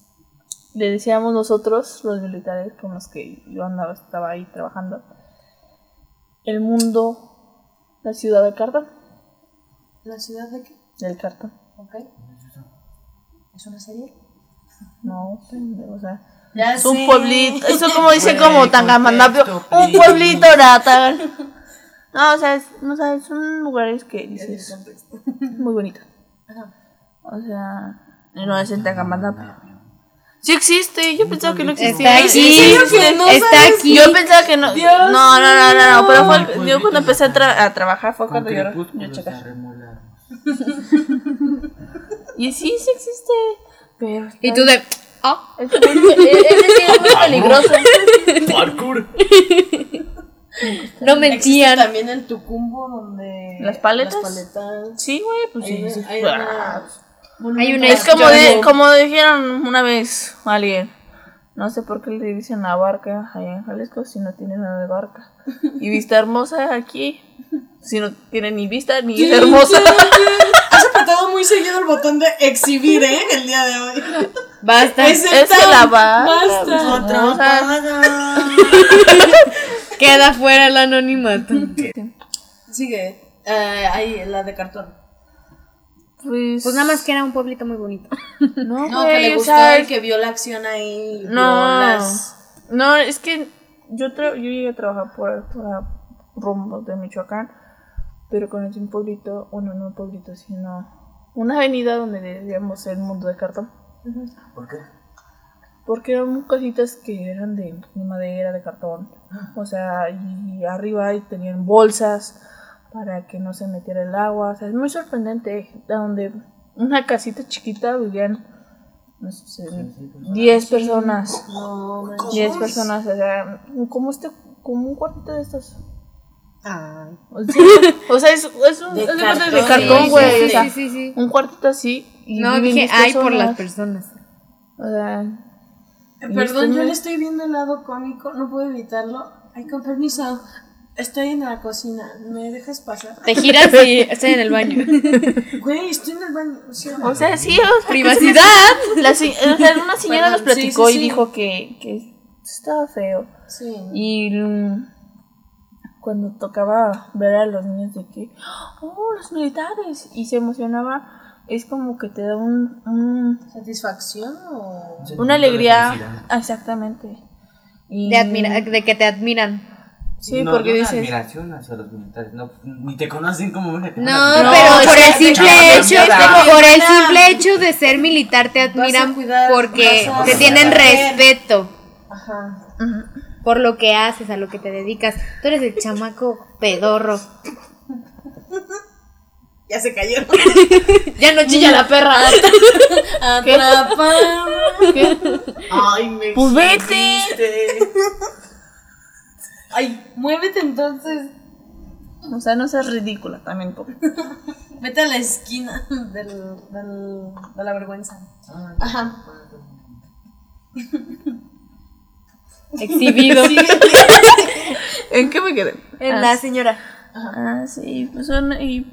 Speaker 4: le decíamos nosotros, los militares con los que yo andaba, estaba ahí trabajando, el mundo, la ciudad del cartón,
Speaker 1: ¿La ciudad de qué?
Speaker 4: del cartón.
Speaker 1: Ok. ¿Es una serie?
Speaker 4: No, pendejo, o sea,
Speaker 1: Ya
Speaker 4: es un pueblito, eso como dice
Speaker 3: Güey,
Speaker 4: como Tangamandapio,
Speaker 3: contexto,
Speaker 4: un pueblito Ratagan. No, o sea, es- no, o sea, son lugares que dices, muy bonito. O sea, no es en Tangamandapio. Sí existe, yo pensaba que no existía.
Speaker 2: Está
Speaker 4: Sí,
Speaker 2: aquí. Está aquí.
Speaker 4: Yo pensaba que no. No, no, no, no, no, pero fue, yo cuando empecé a, tra- a trabajar fue
Speaker 3: Con
Speaker 4: cuando yo, yo. Y sí, sí existe. Pero.
Speaker 2: Y tú de. Ah,
Speaker 4: Es muy, es, es decir, es muy peligroso.
Speaker 3: Parkour.
Speaker 2: no
Speaker 1: Existe
Speaker 2: mentían.
Speaker 1: también el Tucumbo donde
Speaker 4: ¿Las paletas?
Speaker 1: Las paletas.
Speaker 4: Sí, güey, pues sí.
Speaker 1: Hay-
Speaker 4: sí.
Speaker 1: hay
Speaker 4: Ah.
Speaker 1: una-
Speaker 2: Hay una
Speaker 4: Es como, de, como dijeron una vez a alguien. No sé por qué le dicen la barca allá en Jalisco si no tiene nada de barca. Y vista hermosa aquí. Si no tiene ni vista ni es hermosa.
Speaker 1: Has apretado muy seguido el botón de exhibir, ¿eh? El día de hoy.
Speaker 2: Basta.
Speaker 4: Es de
Speaker 1: tan-
Speaker 4: la barca.
Speaker 1: Basta.
Speaker 2: Queda fuera el anonimato.
Speaker 1: Sigue. Eh, ahí, la de cartón.
Speaker 4: Pues,
Speaker 2: Pues nada más que era un pueblito muy bonito.
Speaker 4: No,
Speaker 1: No, que le gustó y que vio la acción ahí.
Speaker 4: No,
Speaker 1: las-
Speaker 4: no, es que yo, tra- yo llegué a trabajar por, por rumbo de Michoacán, pero con un pueblito, bueno, no un pueblito, sino una avenida donde decíamos el mundo de cartón.
Speaker 3: ¿Por qué?
Speaker 4: Porque eran casitas que eran de, de madera, de cartón. O sea, y arriba ahí tenían bolsas para que no se metiera el agua. O sea, es muy sorprendente. De donde una casita chiquita vivían, no sé, 10 personas.
Speaker 1: No, manches.
Speaker 4: 10 personas, o sea, como este, como un cuartito de estos.
Speaker 2: Ay.
Speaker 4: O sea, o sea, es, es un
Speaker 1: De
Speaker 4: es de
Speaker 1: cartón,
Speaker 4: cartón,
Speaker 1: sí,
Speaker 4: güey.
Speaker 1: sí,
Speaker 4: o sea,
Speaker 2: sí, sí, sí.
Speaker 4: un cuartito así. Y
Speaker 2: No, dije,
Speaker 4: 10
Speaker 2: ay, por las
Speaker 4: personas. O sea,
Speaker 1: Eh, Perdón, yo le estoy viendo el lado cómico, no puedo evitarlo. Ay, con permiso. Estoy en la cocina, ¿me dejas pasar?
Speaker 2: Te giras y estoy en el baño.
Speaker 1: Güey, estoy en el baño. o sea,
Speaker 4: o sea, sí, o sea,
Speaker 2: Privacidad.
Speaker 4: la o sea, una señora nos
Speaker 1: Perdón,
Speaker 4: platicó
Speaker 1: sí,
Speaker 4: y dijo que, que estaba feo.
Speaker 1: sí.
Speaker 4: Y mm, cuando tocaba ver a los niños de que, oh, los militares, y se emocionaba, es como que te da un, un-
Speaker 1: ¿Satisfacción o...?
Speaker 4: una alegría. Exactamente. Y,
Speaker 2: De, admira de que te admiran.
Speaker 4: Sí,
Speaker 3: no,
Speaker 4: porque
Speaker 3: no
Speaker 4: dices,
Speaker 3: admiración hacia los militares. No, ni te conocen como una. te
Speaker 2: No,
Speaker 3: a
Speaker 2: pero por el simple hecho, por el simple hecho de ser militar te admiran
Speaker 1: cuidar,
Speaker 2: porque te tienen respeto
Speaker 1: Ajá.
Speaker 2: Por lo que haces, a lo que te dedicas. Tú eres el chamaco pedorro.
Speaker 1: Ya se cayó.
Speaker 2: Ya no chilla la perra.
Speaker 1: Atrapa.
Speaker 3: Ay, me
Speaker 4: Pues vete.
Speaker 3: hiciste.
Speaker 1: Ay, muévete entonces.
Speaker 4: o sea, no seas ridícula también tú.
Speaker 1: Vete a la esquina del, del, de la vergüenza. Ajá.
Speaker 2: Exhibido.
Speaker 4: ¿En qué me quedé?
Speaker 2: En la señora.
Speaker 4: Ah, sí, pues son y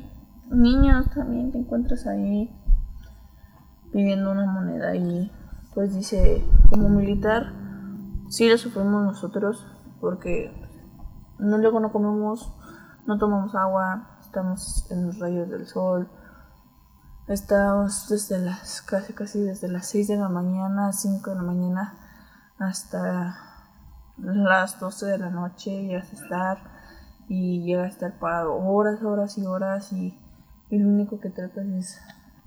Speaker 4: niños también te encuentras ahí pidiendo una moneda y pues dice, como militar, sí lo sufrimos nosotros porque no luego no comemos, no tomamos agua, estamos en los rayos del sol, estamos desde las casi casi desde las 6 de la mañana, 5 de la mañana hasta las 12 de la noche y hasta estar y llega a estar parado horas, horas y horas y, y lo único que tratas es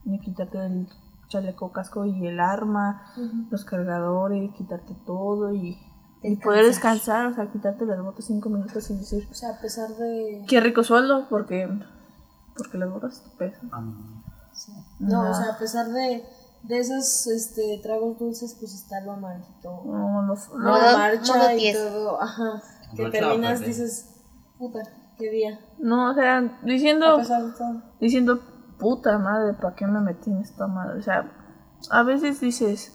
Speaker 4: de quitarte el chaleco casco y el arma, los cargadores, quitarte todo y, y poder descansar, o sea, quitarte las botas cinco minutos y decir,
Speaker 1: O sea, a pesar de...
Speaker 4: qué rico sueldo, porque, porque las botas te pesan.
Speaker 1: No,
Speaker 4: No.
Speaker 1: o sea, a pesar de, de esos este, tragos dulces, pues está lo amarguito.
Speaker 4: No, no,
Speaker 1: No, marcha y todo. Ajá. Que
Speaker 3: No,
Speaker 1: terminas,
Speaker 3: claro,
Speaker 1: dices, puta, qué día.
Speaker 4: no, o sea, diciendo, diciendo, puta madre, ¿para qué me metí en esta madre? O sea, a veces dices,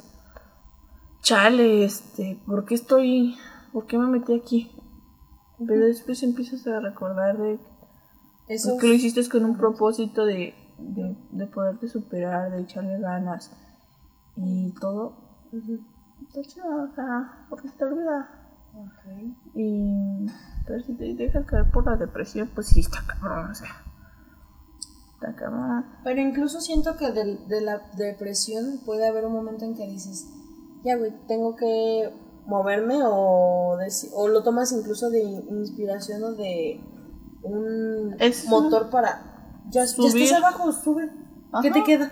Speaker 4: chale, este, ¿por qué estoy, por qué me metí aquí? Pero después empiezas a recordar de
Speaker 1: Eso
Speaker 4: que lo hiciste con un propósito de, de, de poderte superar, de echarle ganas y todo. Está chido, o sea, porque se te olvida. Y pero si te dejas caer por la depresión, pues sí está cabrón, o sea. Está cabrón.
Speaker 1: Pero incluso siento que del- de, la depresión puede haber un momento en que dices, ya, güey, tengo que moverme o, o lo tomas incluso de in- inspiración o de un
Speaker 4: Es-
Speaker 1: motor para... Ya, ya estás abajo, sube. ¿Qué
Speaker 4: Ajá.
Speaker 1: te queda?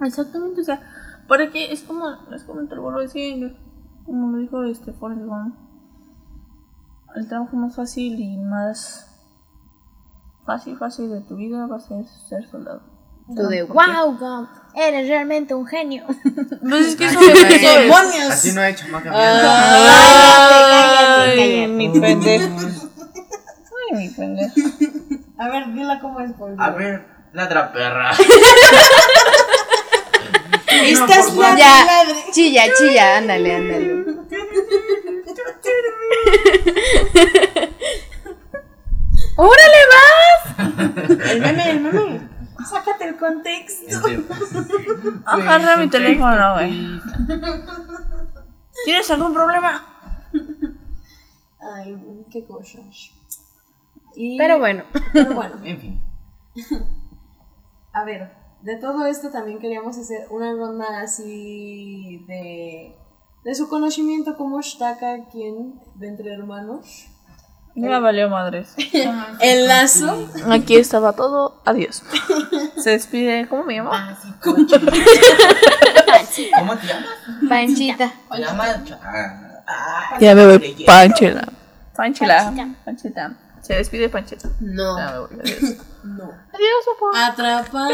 Speaker 4: Exactamente, o sea, para que es como, es como te lo vuelvo a decir, como lo dijo este Forrest Gump, el trabajo más fácil y más fácil, fácil de tu vida va a ser ser soldado.
Speaker 2: Tú de,
Speaker 4: ¿Por qué?
Speaker 2: wow, Gump, eres realmente un genio.
Speaker 4: Pues es que eso
Speaker 1: ¡Demonios!
Speaker 3: Así no he hecho más
Speaker 2: Cállate, cállate.
Speaker 4: mi pendejo. Ay, mi pendejo.
Speaker 1: A ver, dila cómo es, por
Speaker 3: A ver, ladra perra.
Speaker 1: Estás
Speaker 3: por
Speaker 1: ladre,
Speaker 2: Ya, chilla, chilla, ándale, ándale. ¡Órale, vas!
Speaker 1: El meme, el meme. Sácate el contexto.
Speaker 4: Agarra mi teléfono, güey. ¿Tienes algún problema?
Speaker 1: Ay, qué cosas. Y-
Speaker 2: Pero bueno,
Speaker 1: Pero bueno,
Speaker 3: En fin.
Speaker 1: a ver, de todo esto también queríamos hacer una ronda así de, de su conocimiento como está cada quien de entre hermanos.
Speaker 4: Ya valió madres.
Speaker 1: El lazo.
Speaker 4: Aquí estaba todo. Adiós. Se despide. ¿Cómo me llamo?
Speaker 3: ¿Cómo te llamas?
Speaker 2: Panchita.
Speaker 3: ¿Te llamas? Ah, ah,
Speaker 4: Ya me voy,
Speaker 3: leyenda.
Speaker 4: Panchela. Panchela. Panchita. Se despide Panchita.
Speaker 1: No,
Speaker 4: adiós.
Speaker 1: no.
Speaker 4: Adiós, papá.
Speaker 1: Atrapada.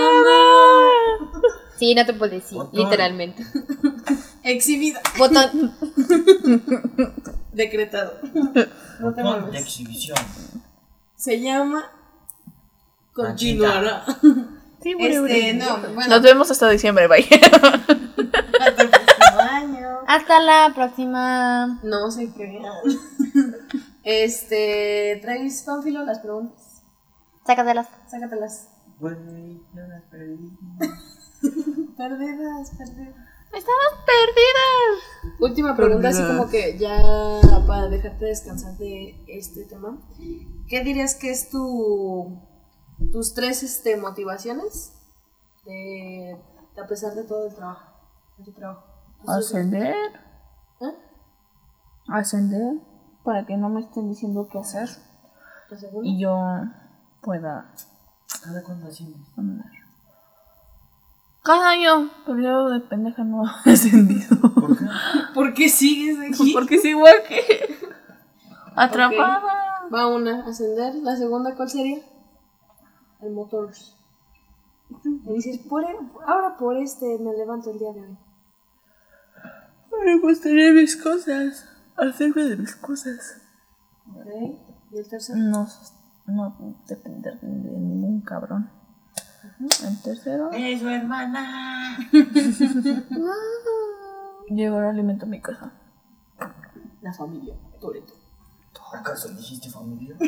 Speaker 2: Sí, no te puedo decir,
Speaker 3: Botón.
Speaker 2: literalmente.
Speaker 1: Exhibida.
Speaker 2: Botón.
Speaker 1: Decretado. No te
Speaker 3: Botón de
Speaker 1: mueves.
Speaker 3: exhibición.
Speaker 1: Se llama. Continuará.
Speaker 4: Sí,
Speaker 1: Este, no, bueno.
Speaker 4: Nos vemos hasta diciembre, bye.
Speaker 1: Hasta el próximo año.
Speaker 2: Hasta la próxima.
Speaker 1: No se crean. Este, ¿traes Pánfilo las preguntas?
Speaker 2: Sácatelas.
Speaker 1: Sácatelas.
Speaker 3: Güey, yo las perdí.
Speaker 1: Perdidas, perdidas.
Speaker 4: Estamos perdidas.
Speaker 1: Última pregunta, así como que ya para dejarte descansar de este tema. ¿Qué dirías que es tu tus tres este, motivaciones de, a pesar de todo el trabajo? De tu trabajo.
Speaker 4: Ascender.
Speaker 1: ¿Eh?
Speaker 4: Ascender. Para que no me estén diciendo qué hacer. Y yo pueda
Speaker 3: ¿Cada
Speaker 4: andar. Año, pero yo de pendeja no ascendido.
Speaker 3: ¿Por qué?
Speaker 1: ¿Por qué sigues aquí?
Speaker 4: Porque sigo aquí. Atrapada.
Speaker 1: Va una, ascender. La segunda, ¿cuál sería? El motor. Y dices, por, e- ahora por este me levanto el día de hoy.
Speaker 4: Me gustaría mis cosas. Hacerme de mis cosas.
Speaker 1: ¿Ok? ¿Y el tercero?
Speaker 4: No, no depender de ningún cabrón. El tercero,
Speaker 3: ¡Es su hermana!
Speaker 4: llevar alimento a mi casa.
Speaker 1: La familia. Toreto.
Speaker 3: ¿Acaso dijiste familia?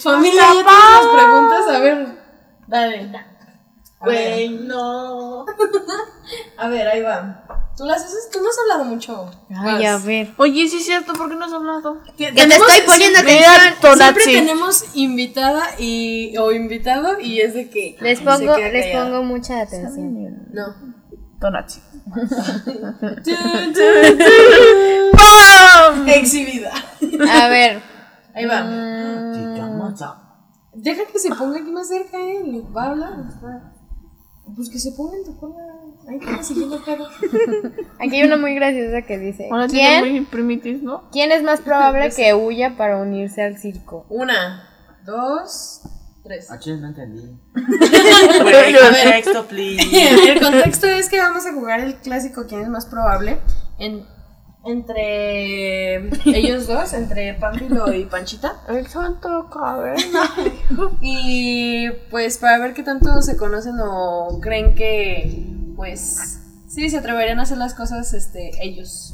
Speaker 1: Familia, ya tienes las preguntas. A ver, dale.
Speaker 3: Güey, no.
Speaker 1: A ver, ahí va. Tú las haces, tú no has hablado mucho.
Speaker 2: Ay, a ver.
Speaker 4: Oye, sí es cierto, ¿por qué no has hablado?
Speaker 1: Que
Speaker 2: te estoy poniendo
Speaker 1: siempre,
Speaker 2: atención.
Speaker 1: siempre tenemos invitada y o invitado y es de que
Speaker 2: Les
Speaker 1: se
Speaker 2: pongo,
Speaker 1: queda
Speaker 2: les
Speaker 1: callado.
Speaker 2: pongo mucha atención.
Speaker 1: No.
Speaker 4: Tonachi.
Speaker 1: Exhibida.
Speaker 2: A ver.
Speaker 1: Ahí va.
Speaker 3: A-
Speaker 1: Deja que se ponga aquí más cerca él. Va a hablar. Pues que se ponga en tu cola. Ahí queda siguiendo el pedo.
Speaker 2: Aquí hay una muy graciosa que dice:
Speaker 4: Ahora
Speaker 2: ¿Quién,
Speaker 4: primitis, ¿no?
Speaker 2: ¿Quién es más probable que huya para unirse al circo?
Speaker 1: Una, dos, tres.
Speaker 3: ¿A quién no entendí?
Speaker 1: Güey, a ver.
Speaker 3: Texto, please.
Speaker 1: El contexto es que vamos a jugar el clásico quién es más probable en, entre ellos dos, entre Pánfilo y Panchita.
Speaker 4: El santo caverna.
Speaker 1: Y pues para ver qué tanto se conocen o creen que pues sí se atreverían a hacer las cosas este ellos.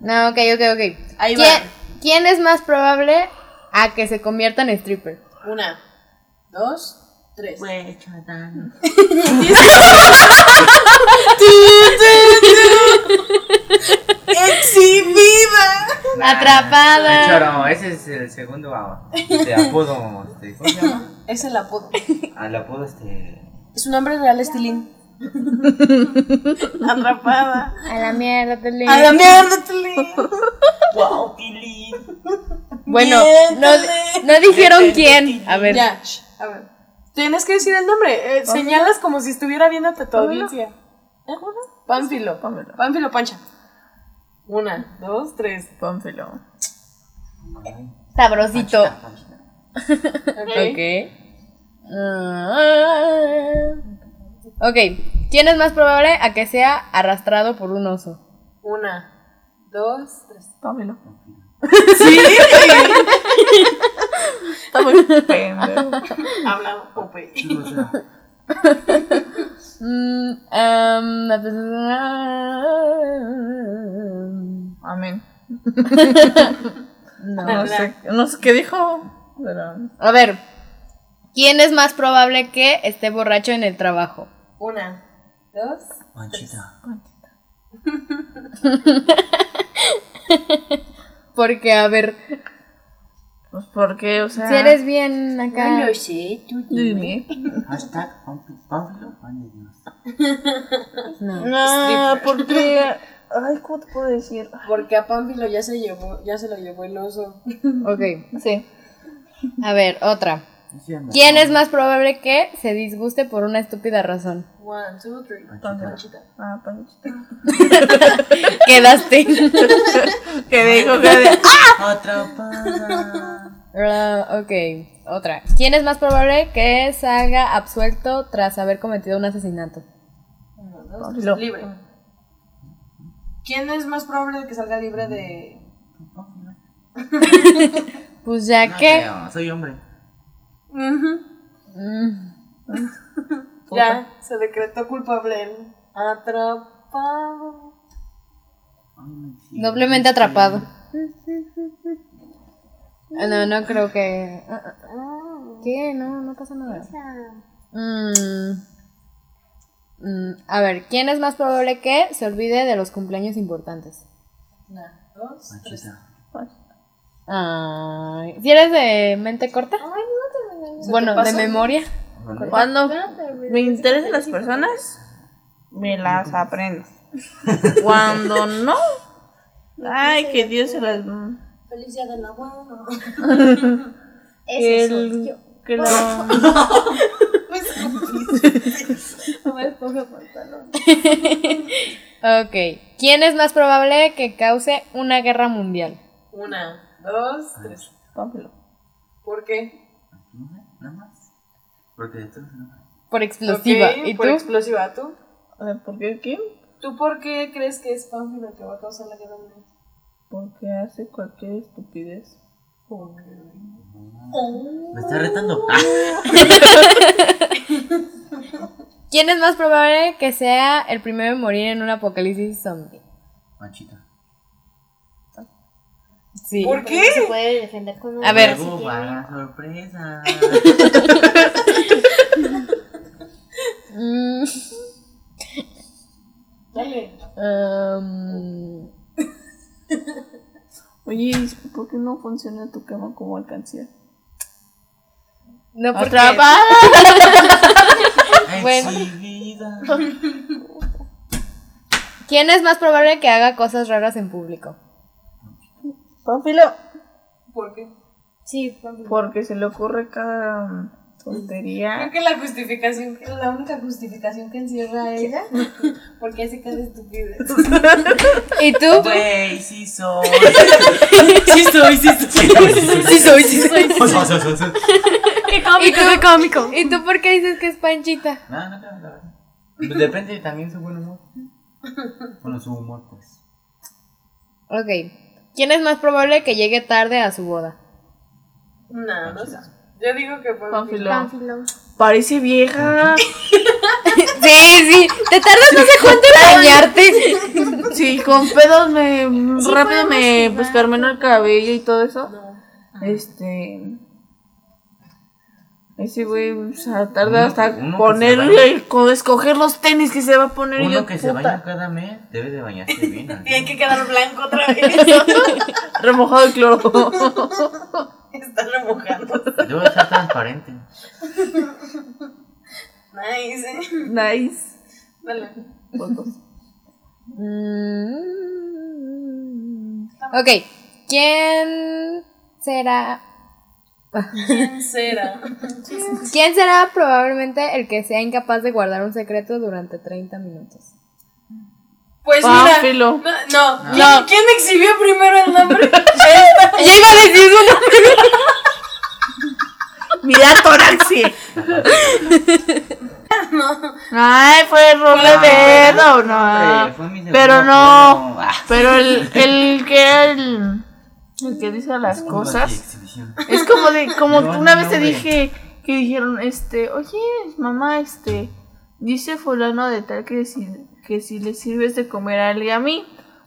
Speaker 2: No, ok, ok, ok.
Speaker 1: Ahí
Speaker 2: ¿Quién,
Speaker 1: va.
Speaker 2: quién es más probable a que se convierta en stripper?
Speaker 1: Una, dos, tres.
Speaker 3: Güey,
Speaker 1: ¡Exhibida!
Speaker 2: Atrapada.
Speaker 3: Ese es el segundo ah, de apodo. Este, ¿Cómo se llama?
Speaker 1: Es el apodo.
Speaker 3: Al apodo este.
Speaker 1: Su nombre real es Tilín. Atrapada.
Speaker 2: A la mierda, Telín.
Speaker 1: A la mierda, Tilín.
Speaker 3: ¡Wow, Tilín!
Speaker 2: Bueno, no, no dijeron quién. A ver.
Speaker 1: Ya, sh, a ver. Tienes que decir el nombre. eh, señalas como si estuviera viéndote tu audiencia. ¿Eh? Pánfilo.
Speaker 4: Pánfilo.
Speaker 1: Pánfilo Pancha. Una, dos, tres.
Speaker 4: Pánfilo.
Speaker 2: Sabrosito.
Speaker 1: Ok.
Speaker 2: Ok. Ah. Ok. ¿Quién es más probable a que sea arrastrado por un oso?
Speaker 1: Una, dos, tres.
Speaker 4: Pánfilo.
Speaker 1: Sí.
Speaker 4: Está muy pendejo.
Speaker 1: Hablado, Pope.
Speaker 2: Mm, um,
Speaker 4: Amén.
Speaker 2: no.
Speaker 4: No sé, no sé qué dijo. Pero.
Speaker 2: A ver. ¿Quién es más probable que esté borracho en el trabajo?
Speaker 1: Una, dos.
Speaker 3: Manchita.
Speaker 2: Porque, a ver,
Speaker 4: Pues porque, o sea.
Speaker 2: si eres bien acá.
Speaker 1: sé, tú
Speaker 4: Dime.
Speaker 3: Hashtag.
Speaker 2: No.
Speaker 4: No, porque. Ay, ¿cómo te puedo decir?
Speaker 1: Porque a Pánfilo ya se llevó, ya se lo llevó el oso.
Speaker 2: Ok.
Speaker 4: Sí.
Speaker 2: A ver, otra. ¿Quién es más probable que se disguste por una estúpida razón?
Speaker 1: One, two, three.
Speaker 3: Panchita.
Speaker 4: Ah, Panchita.
Speaker 2: Quedaste.
Speaker 4: Que dijo que de...
Speaker 3: Atrapada.
Speaker 2: Ok, otra. ¿Quién es más probable que salga absuelto tras haber cometido un asesinato?
Speaker 1: Uno, dos, tres. Libre. ¿Quién es más probable de que salga libre de.?
Speaker 2: Pues ya
Speaker 3: No
Speaker 2: que...
Speaker 3: creo, soy hombre.
Speaker 2: Mm,
Speaker 1: Ya, se decretó culpable. él. Atrapado.
Speaker 2: Doblemente atrapado. Ah, No, no creo que... ¿Qué? No, no pasa nada. Mm. Mm, a ver, ¿quién es más probable que se olvide de los cumpleaños importantes?
Speaker 1: Una, dos, tres.
Speaker 2: Ay, ¿si eres de mente corta?
Speaker 1: ¿Se
Speaker 2: Bueno,
Speaker 1: te
Speaker 2: de
Speaker 1: pasa?
Speaker 2: memoria.
Speaker 4: Cuando me interesan las personas, me las aprendo. Cuando no, ay, que Dios se las...
Speaker 1: Feliz día del abuelo.
Speaker 4: Que, el, que la...
Speaker 1: No me pongo pantalón.
Speaker 2: Ok, ¿quién es más probable que cause una guerra mundial?
Speaker 1: Una, dos, tres.
Speaker 4: Pánfilo.
Speaker 1: ¿Por qué?
Speaker 3: No sé, nada más. Porque enoja.
Speaker 2: Por explosiva.
Speaker 1: Ok,
Speaker 2: ¿Y
Speaker 1: por
Speaker 2: tú?
Speaker 1: explosiva. ¿Tú?
Speaker 4: ¿por qué quién?
Speaker 1: ¿Tú por qué crees que es el que va a causar la guerra mundial?
Speaker 4: Porque hace cualquier estupidez.
Speaker 3: Me está retando. Ah,
Speaker 2: ¿Quién es más probable que sea el primero en morir en un apocalipsis zombie?
Speaker 3: Panchita.
Speaker 2: Sí.
Speaker 1: ¿Por qué?
Speaker 5: Se puede defender con una
Speaker 2: A ver.
Speaker 3: Va sorpresa.
Speaker 2: Mm,
Speaker 1: Dale.
Speaker 2: um,
Speaker 4: Oye, ¿por qué no funciona tu cama como alcancía?
Speaker 2: no, porque...
Speaker 4: ¡Atrapada!
Speaker 2: Bueno. ¿Quién es más probable que haga cosas raras en público?
Speaker 4: Pánfilo.
Speaker 1: ¿Por qué?
Speaker 5: Sí, Pánfilo.
Speaker 4: Porque se le ocurre cada um,
Speaker 1: Creo
Speaker 4: tontería.
Speaker 1: que la justificación, la única justificación que encierra a ella, porque hace cada estupidez.
Speaker 2: ¿Y tú?
Speaker 3: Güey, sí soy.
Speaker 2: Sí soy, sí soy. Sí soy, sí soy.
Speaker 5: ¡Qué cómico, qué cómico!
Speaker 2: ¿Y tú por qué dices que es Panchita?
Speaker 3: No, no, no, no. Depende también su buen humor. Bueno, su humor, pues.
Speaker 2: Ok. ¿Quién es más probable que llegue tarde a su boda?
Speaker 1: No, no sé. Yo digo que.
Speaker 4: Pánfilo. Parece vieja.
Speaker 2: Sí, sí. Te tardas no sé cuánto en bañarte.
Speaker 4: Sí, con pedos me rápido me pues carmeno el cabello y todo eso. Este ese güey o sea, tarda
Speaker 3: Uno-
Speaker 4: hasta ponerle el- escoger los tenis que se va a poner y
Speaker 3: Uno
Speaker 4: yo
Speaker 3: que se baña cada mes debe de bañarse bien.
Speaker 1: Tiene que quedar blanco otra vez.
Speaker 4: remojado de cloro.
Speaker 1: Está remojando.
Speaker 3: Debe estar transparente.
Speaker 1: Nice, ¿eh?
Speaker 4: nice.
Speaker 1: Dale.
Speaker 4: Fotos.
Speaker 2: Mm. Ok. ¿Quién será?
Speaker 1: ¿Quién será?
Speaker 2: ¿Quién será probablemente el que sea incapaz de guardar un secreto durante 30 minutos?
Speaker 1: Pues mira.
Speaker 4: Pánfilo.
Speaker 1: No, no. ¿Quién,
Speaker 2: No.
Speaker 1: quién exhibió primero el nombre?
Speaker 2: Ya iba a decir uno.
Speaker 4: Mira Toraxi. Ay, fue error de dedo, no.
Speaker 3: Fue
Speaker 4: Pero no.
Speaker 3: Ah,
Speaker 4: Pero el, el que el, el que dice las cosas es como de como
Speaker 3: No,
Speaker 4: una
Speaker 3: no,
Speaker 4: vez te dije que dijeron este, "Oye, mamá, este dice fulano de tal que si que si le sirves de comer a él y a mí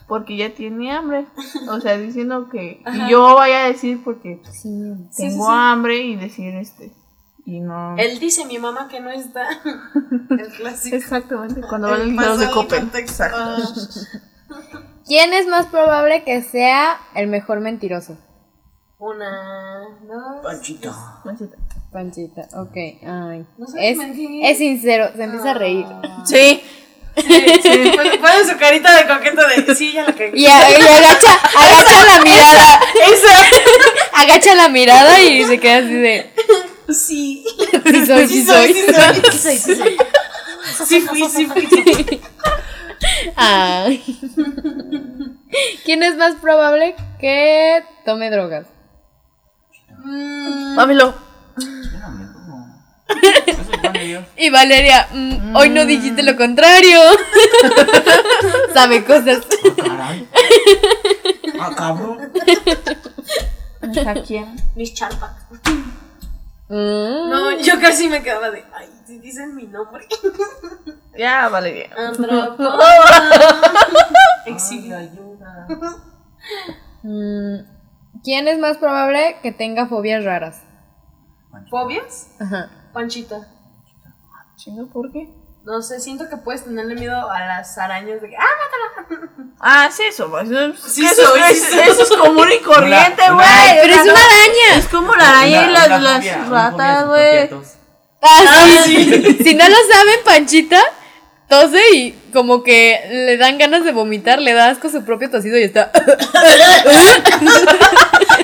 Speaker 4: porque ya tiene hambre." O sea, diciendo que y yo vaya a decir porque
Speaker 2: Sí.
Speaker 4: tengo
Speaker 1: sí, sí.
Speaker 4: hambre y decir este y no
Speaker 1: Él dice mi mamá que no está. El clásico.
Speaker 4: Exactamente, cuando
Speaker 1: El
Speaker 4: van ligeros de.
Speaker 1: Ah.
Speaker 2: ¿Quién es más probable que sea el mejor mentiroso?
Speaker 1: Una, dos.
Speaker 3: Panchito.
Speaker 2: Panchita, ok. Ay.
Speaker 1: No
Speaker 2: Es, es sincero, se empieza a reír.
Speaker 4: Sí.
Speaker 1: Sí, sí. Pone su carita de coqueta de. Sí, ya la cagué.
Speaker 2: Y, a- y agacha, agacha la mirada. Agacha la mirada y se queda así de.
Speaker 1: Sí.
Speaker 2: Sí soy, sí soy.
Speaker 1: Sí soy, sí soy. Sí fui, sí fui.
Speaker 2: Ay. ¿Quién es más probable que tome drogas?
Speaker 1: Mm,
Speaker 2: Y Valeria, mm, hoy no dijiste lo contrario. Sabe cosas.
Speaker 3: Ah, caray. Ah, cabrón.
Speaker 4: ¿A quién?
Speaker 1: Mis charpas.
Speaker 2: Mm.
Speaker 1: No, yo casi me quedaba de. Ay, si dicen mi nombre.
Speaker 4: Ya, Valeria.
Speaker 1: Exhibida.
Speaker 3: ayuda.
Speaker 2: Mm, ¿Quién es más probable que tenga fobias raras?
Speaker 1: ¿Fobias?
Speaker 2: Ajá.
Speaker 1: Panchita.
Speaker 4: Chinga, ¿por qué?
Speaker 1: No sé, siento que puedes tenerle miedo a las arañas de que. ¡Ah, mátala!
Speaker 4: Ah, sí, eso, pues.
Speaker 1: Sí
Speaker 4: eso,
Speaker 1: soy,
Speaker 4: es,
Speaker 1: sí
Speaker 4: eso es común y corriente, güey.
Speaker 2: Pero es una araña.
Speaker 4: Es como la araña y las, las ratas, güey.
Speaker 2: Ah, sí. Si no lo saben, Panchita tose y como que le dan ganas de vomitar, le da asco su propio tosido y está.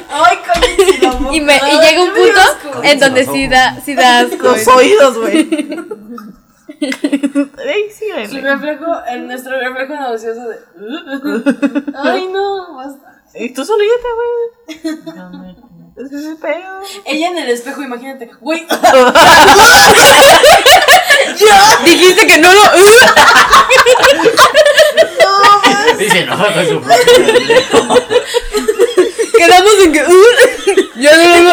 Speaker 1: ¡Ay, coño!
Speaker 2: Y, me, y llega un punto en donde sí da, sí da asco.
Speaker 4: Los oídos, güey. Ey, sí.
Speaker 1: Su reflejo, en nuestro reflejo nauseoso de. ¡Ay, no! Basta.
Speaker 4: Y tú solita, güey. Es que.
Speaker 1: Ella en el espejo, imagínate. Güey,
Speaker 2: Dijiste que no lo.
Speaker 3: Dice, no, su propio reflejo.
Speaker 2: Quedamos en que. ya no lo.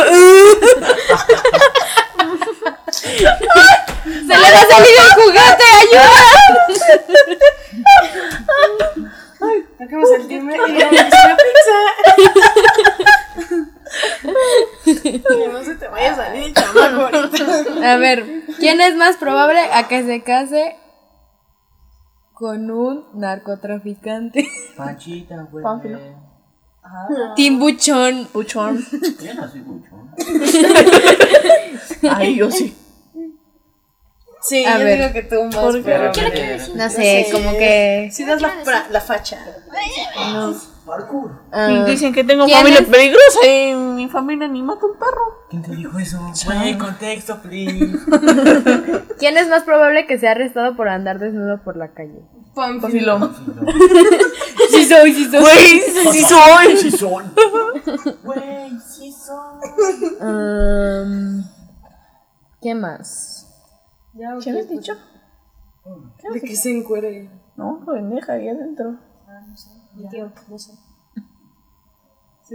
Speaker 2: Se le va a salir el juguete, ayuda.
Speaker 1: acabo de sentirme y le una pizza. Que no se te vaya a salir chamaco ahorita.
Speaker 2: A ver, ¿quién es más probable a que se case con un narcotraficante?
Speaker 3: Panchita, güey.
Speaker 4: Puchón.
Speaker 3: Yo no soy buchón.
Speaker 4: Ay, yo sí.
Speaker 1: Sí,
Speaker 2: A
Speaker 1: yo
Speaker 2: ver.
Speaker 1: digo que tú más,
Speaker 4: ¿Por qué?
Speaker 1: pero.
Speaker 2: No sé, como que.
Speaker 1: Si das la, fra- la facha.
Speaker 2: ah,
Speaker 4: Dicen que tengo
Speaker 2: ¿Quién
Speaker 4: familia
Speaker 2: es?
Speaker 4: peligrosa y mi familia ni mata un perro.
Speaker 3: ¿Quién te dijo eso? Güey, contexto, please.
Speaker 2: ¿Quién es más probable que sea arrestado por andar desnudo por la calle?
Speaker 1: Panfilo.
Speaker 2: Sí soy, sí soy.
Speaker 4: Güey, sí soy.
Speaker 3: Sí son. Güey, sí.
Speaker 2: Um, ¿Qué más?
Speaker 1: Ya,
Speaker 4: ¿Qué me has dicho?
Speaker 1: De que se encuere.
Speaker 4: No, pendeja, ahí adentro.
Speaker 1: Ya, no sé.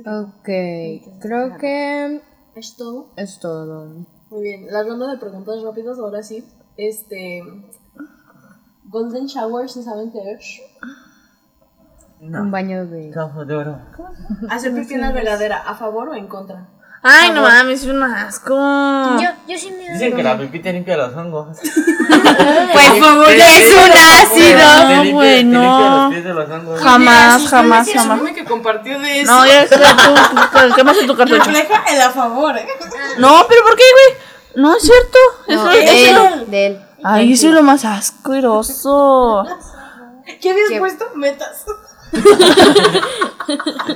Speaker 2: Ok, creo que
Speaker 1: ¿Es todo?
Speaker 2: es todo.
Speaker 1: Muy bien. La ronda de preguntas rápidas, ahora sí. Este. Golden Shower, si saben qué es.
Speaker 2: Un
Speaker 3: No.
Speaker 2: baño de...
Speaker 3: Cajo de oro.
Speaker 1: Hacer pipí en la regadera, ¿a favor o en contra?
Speaker 4: Ay, no mames, es un asco.
Speaker 5: Yo, yo sí me
Speaker 3: Dicen que la pipí te limpia los hongos.
Speaker 2: Pues
Speaker 3: Te-
Speaker 2: es un ácido.
Speaker 3: Limpia-
Speaker 4: güey, no. Jamás, jamás, jamás.
Speaker 1: que compartió de eso.
Speaker 4: No, ya está tú. ¿Qué más en tu cartucho?
Speaker 1: Refleja el a favor, ¿eh?
Speaker 4: No, pero ¿por qué, güey? No es cierto. Eso
Speaker 2: No,
Speaker 4: es.
Speaker 2: de
Speaker 4: eso-
Speaker 2: él, de él.
Speaker 4: Ay, eso es lo más asqueroso.
Speaker 1: ¿Qué habías
Speaker 2: ¿Qué?
Speaker 1: puesto? Metas.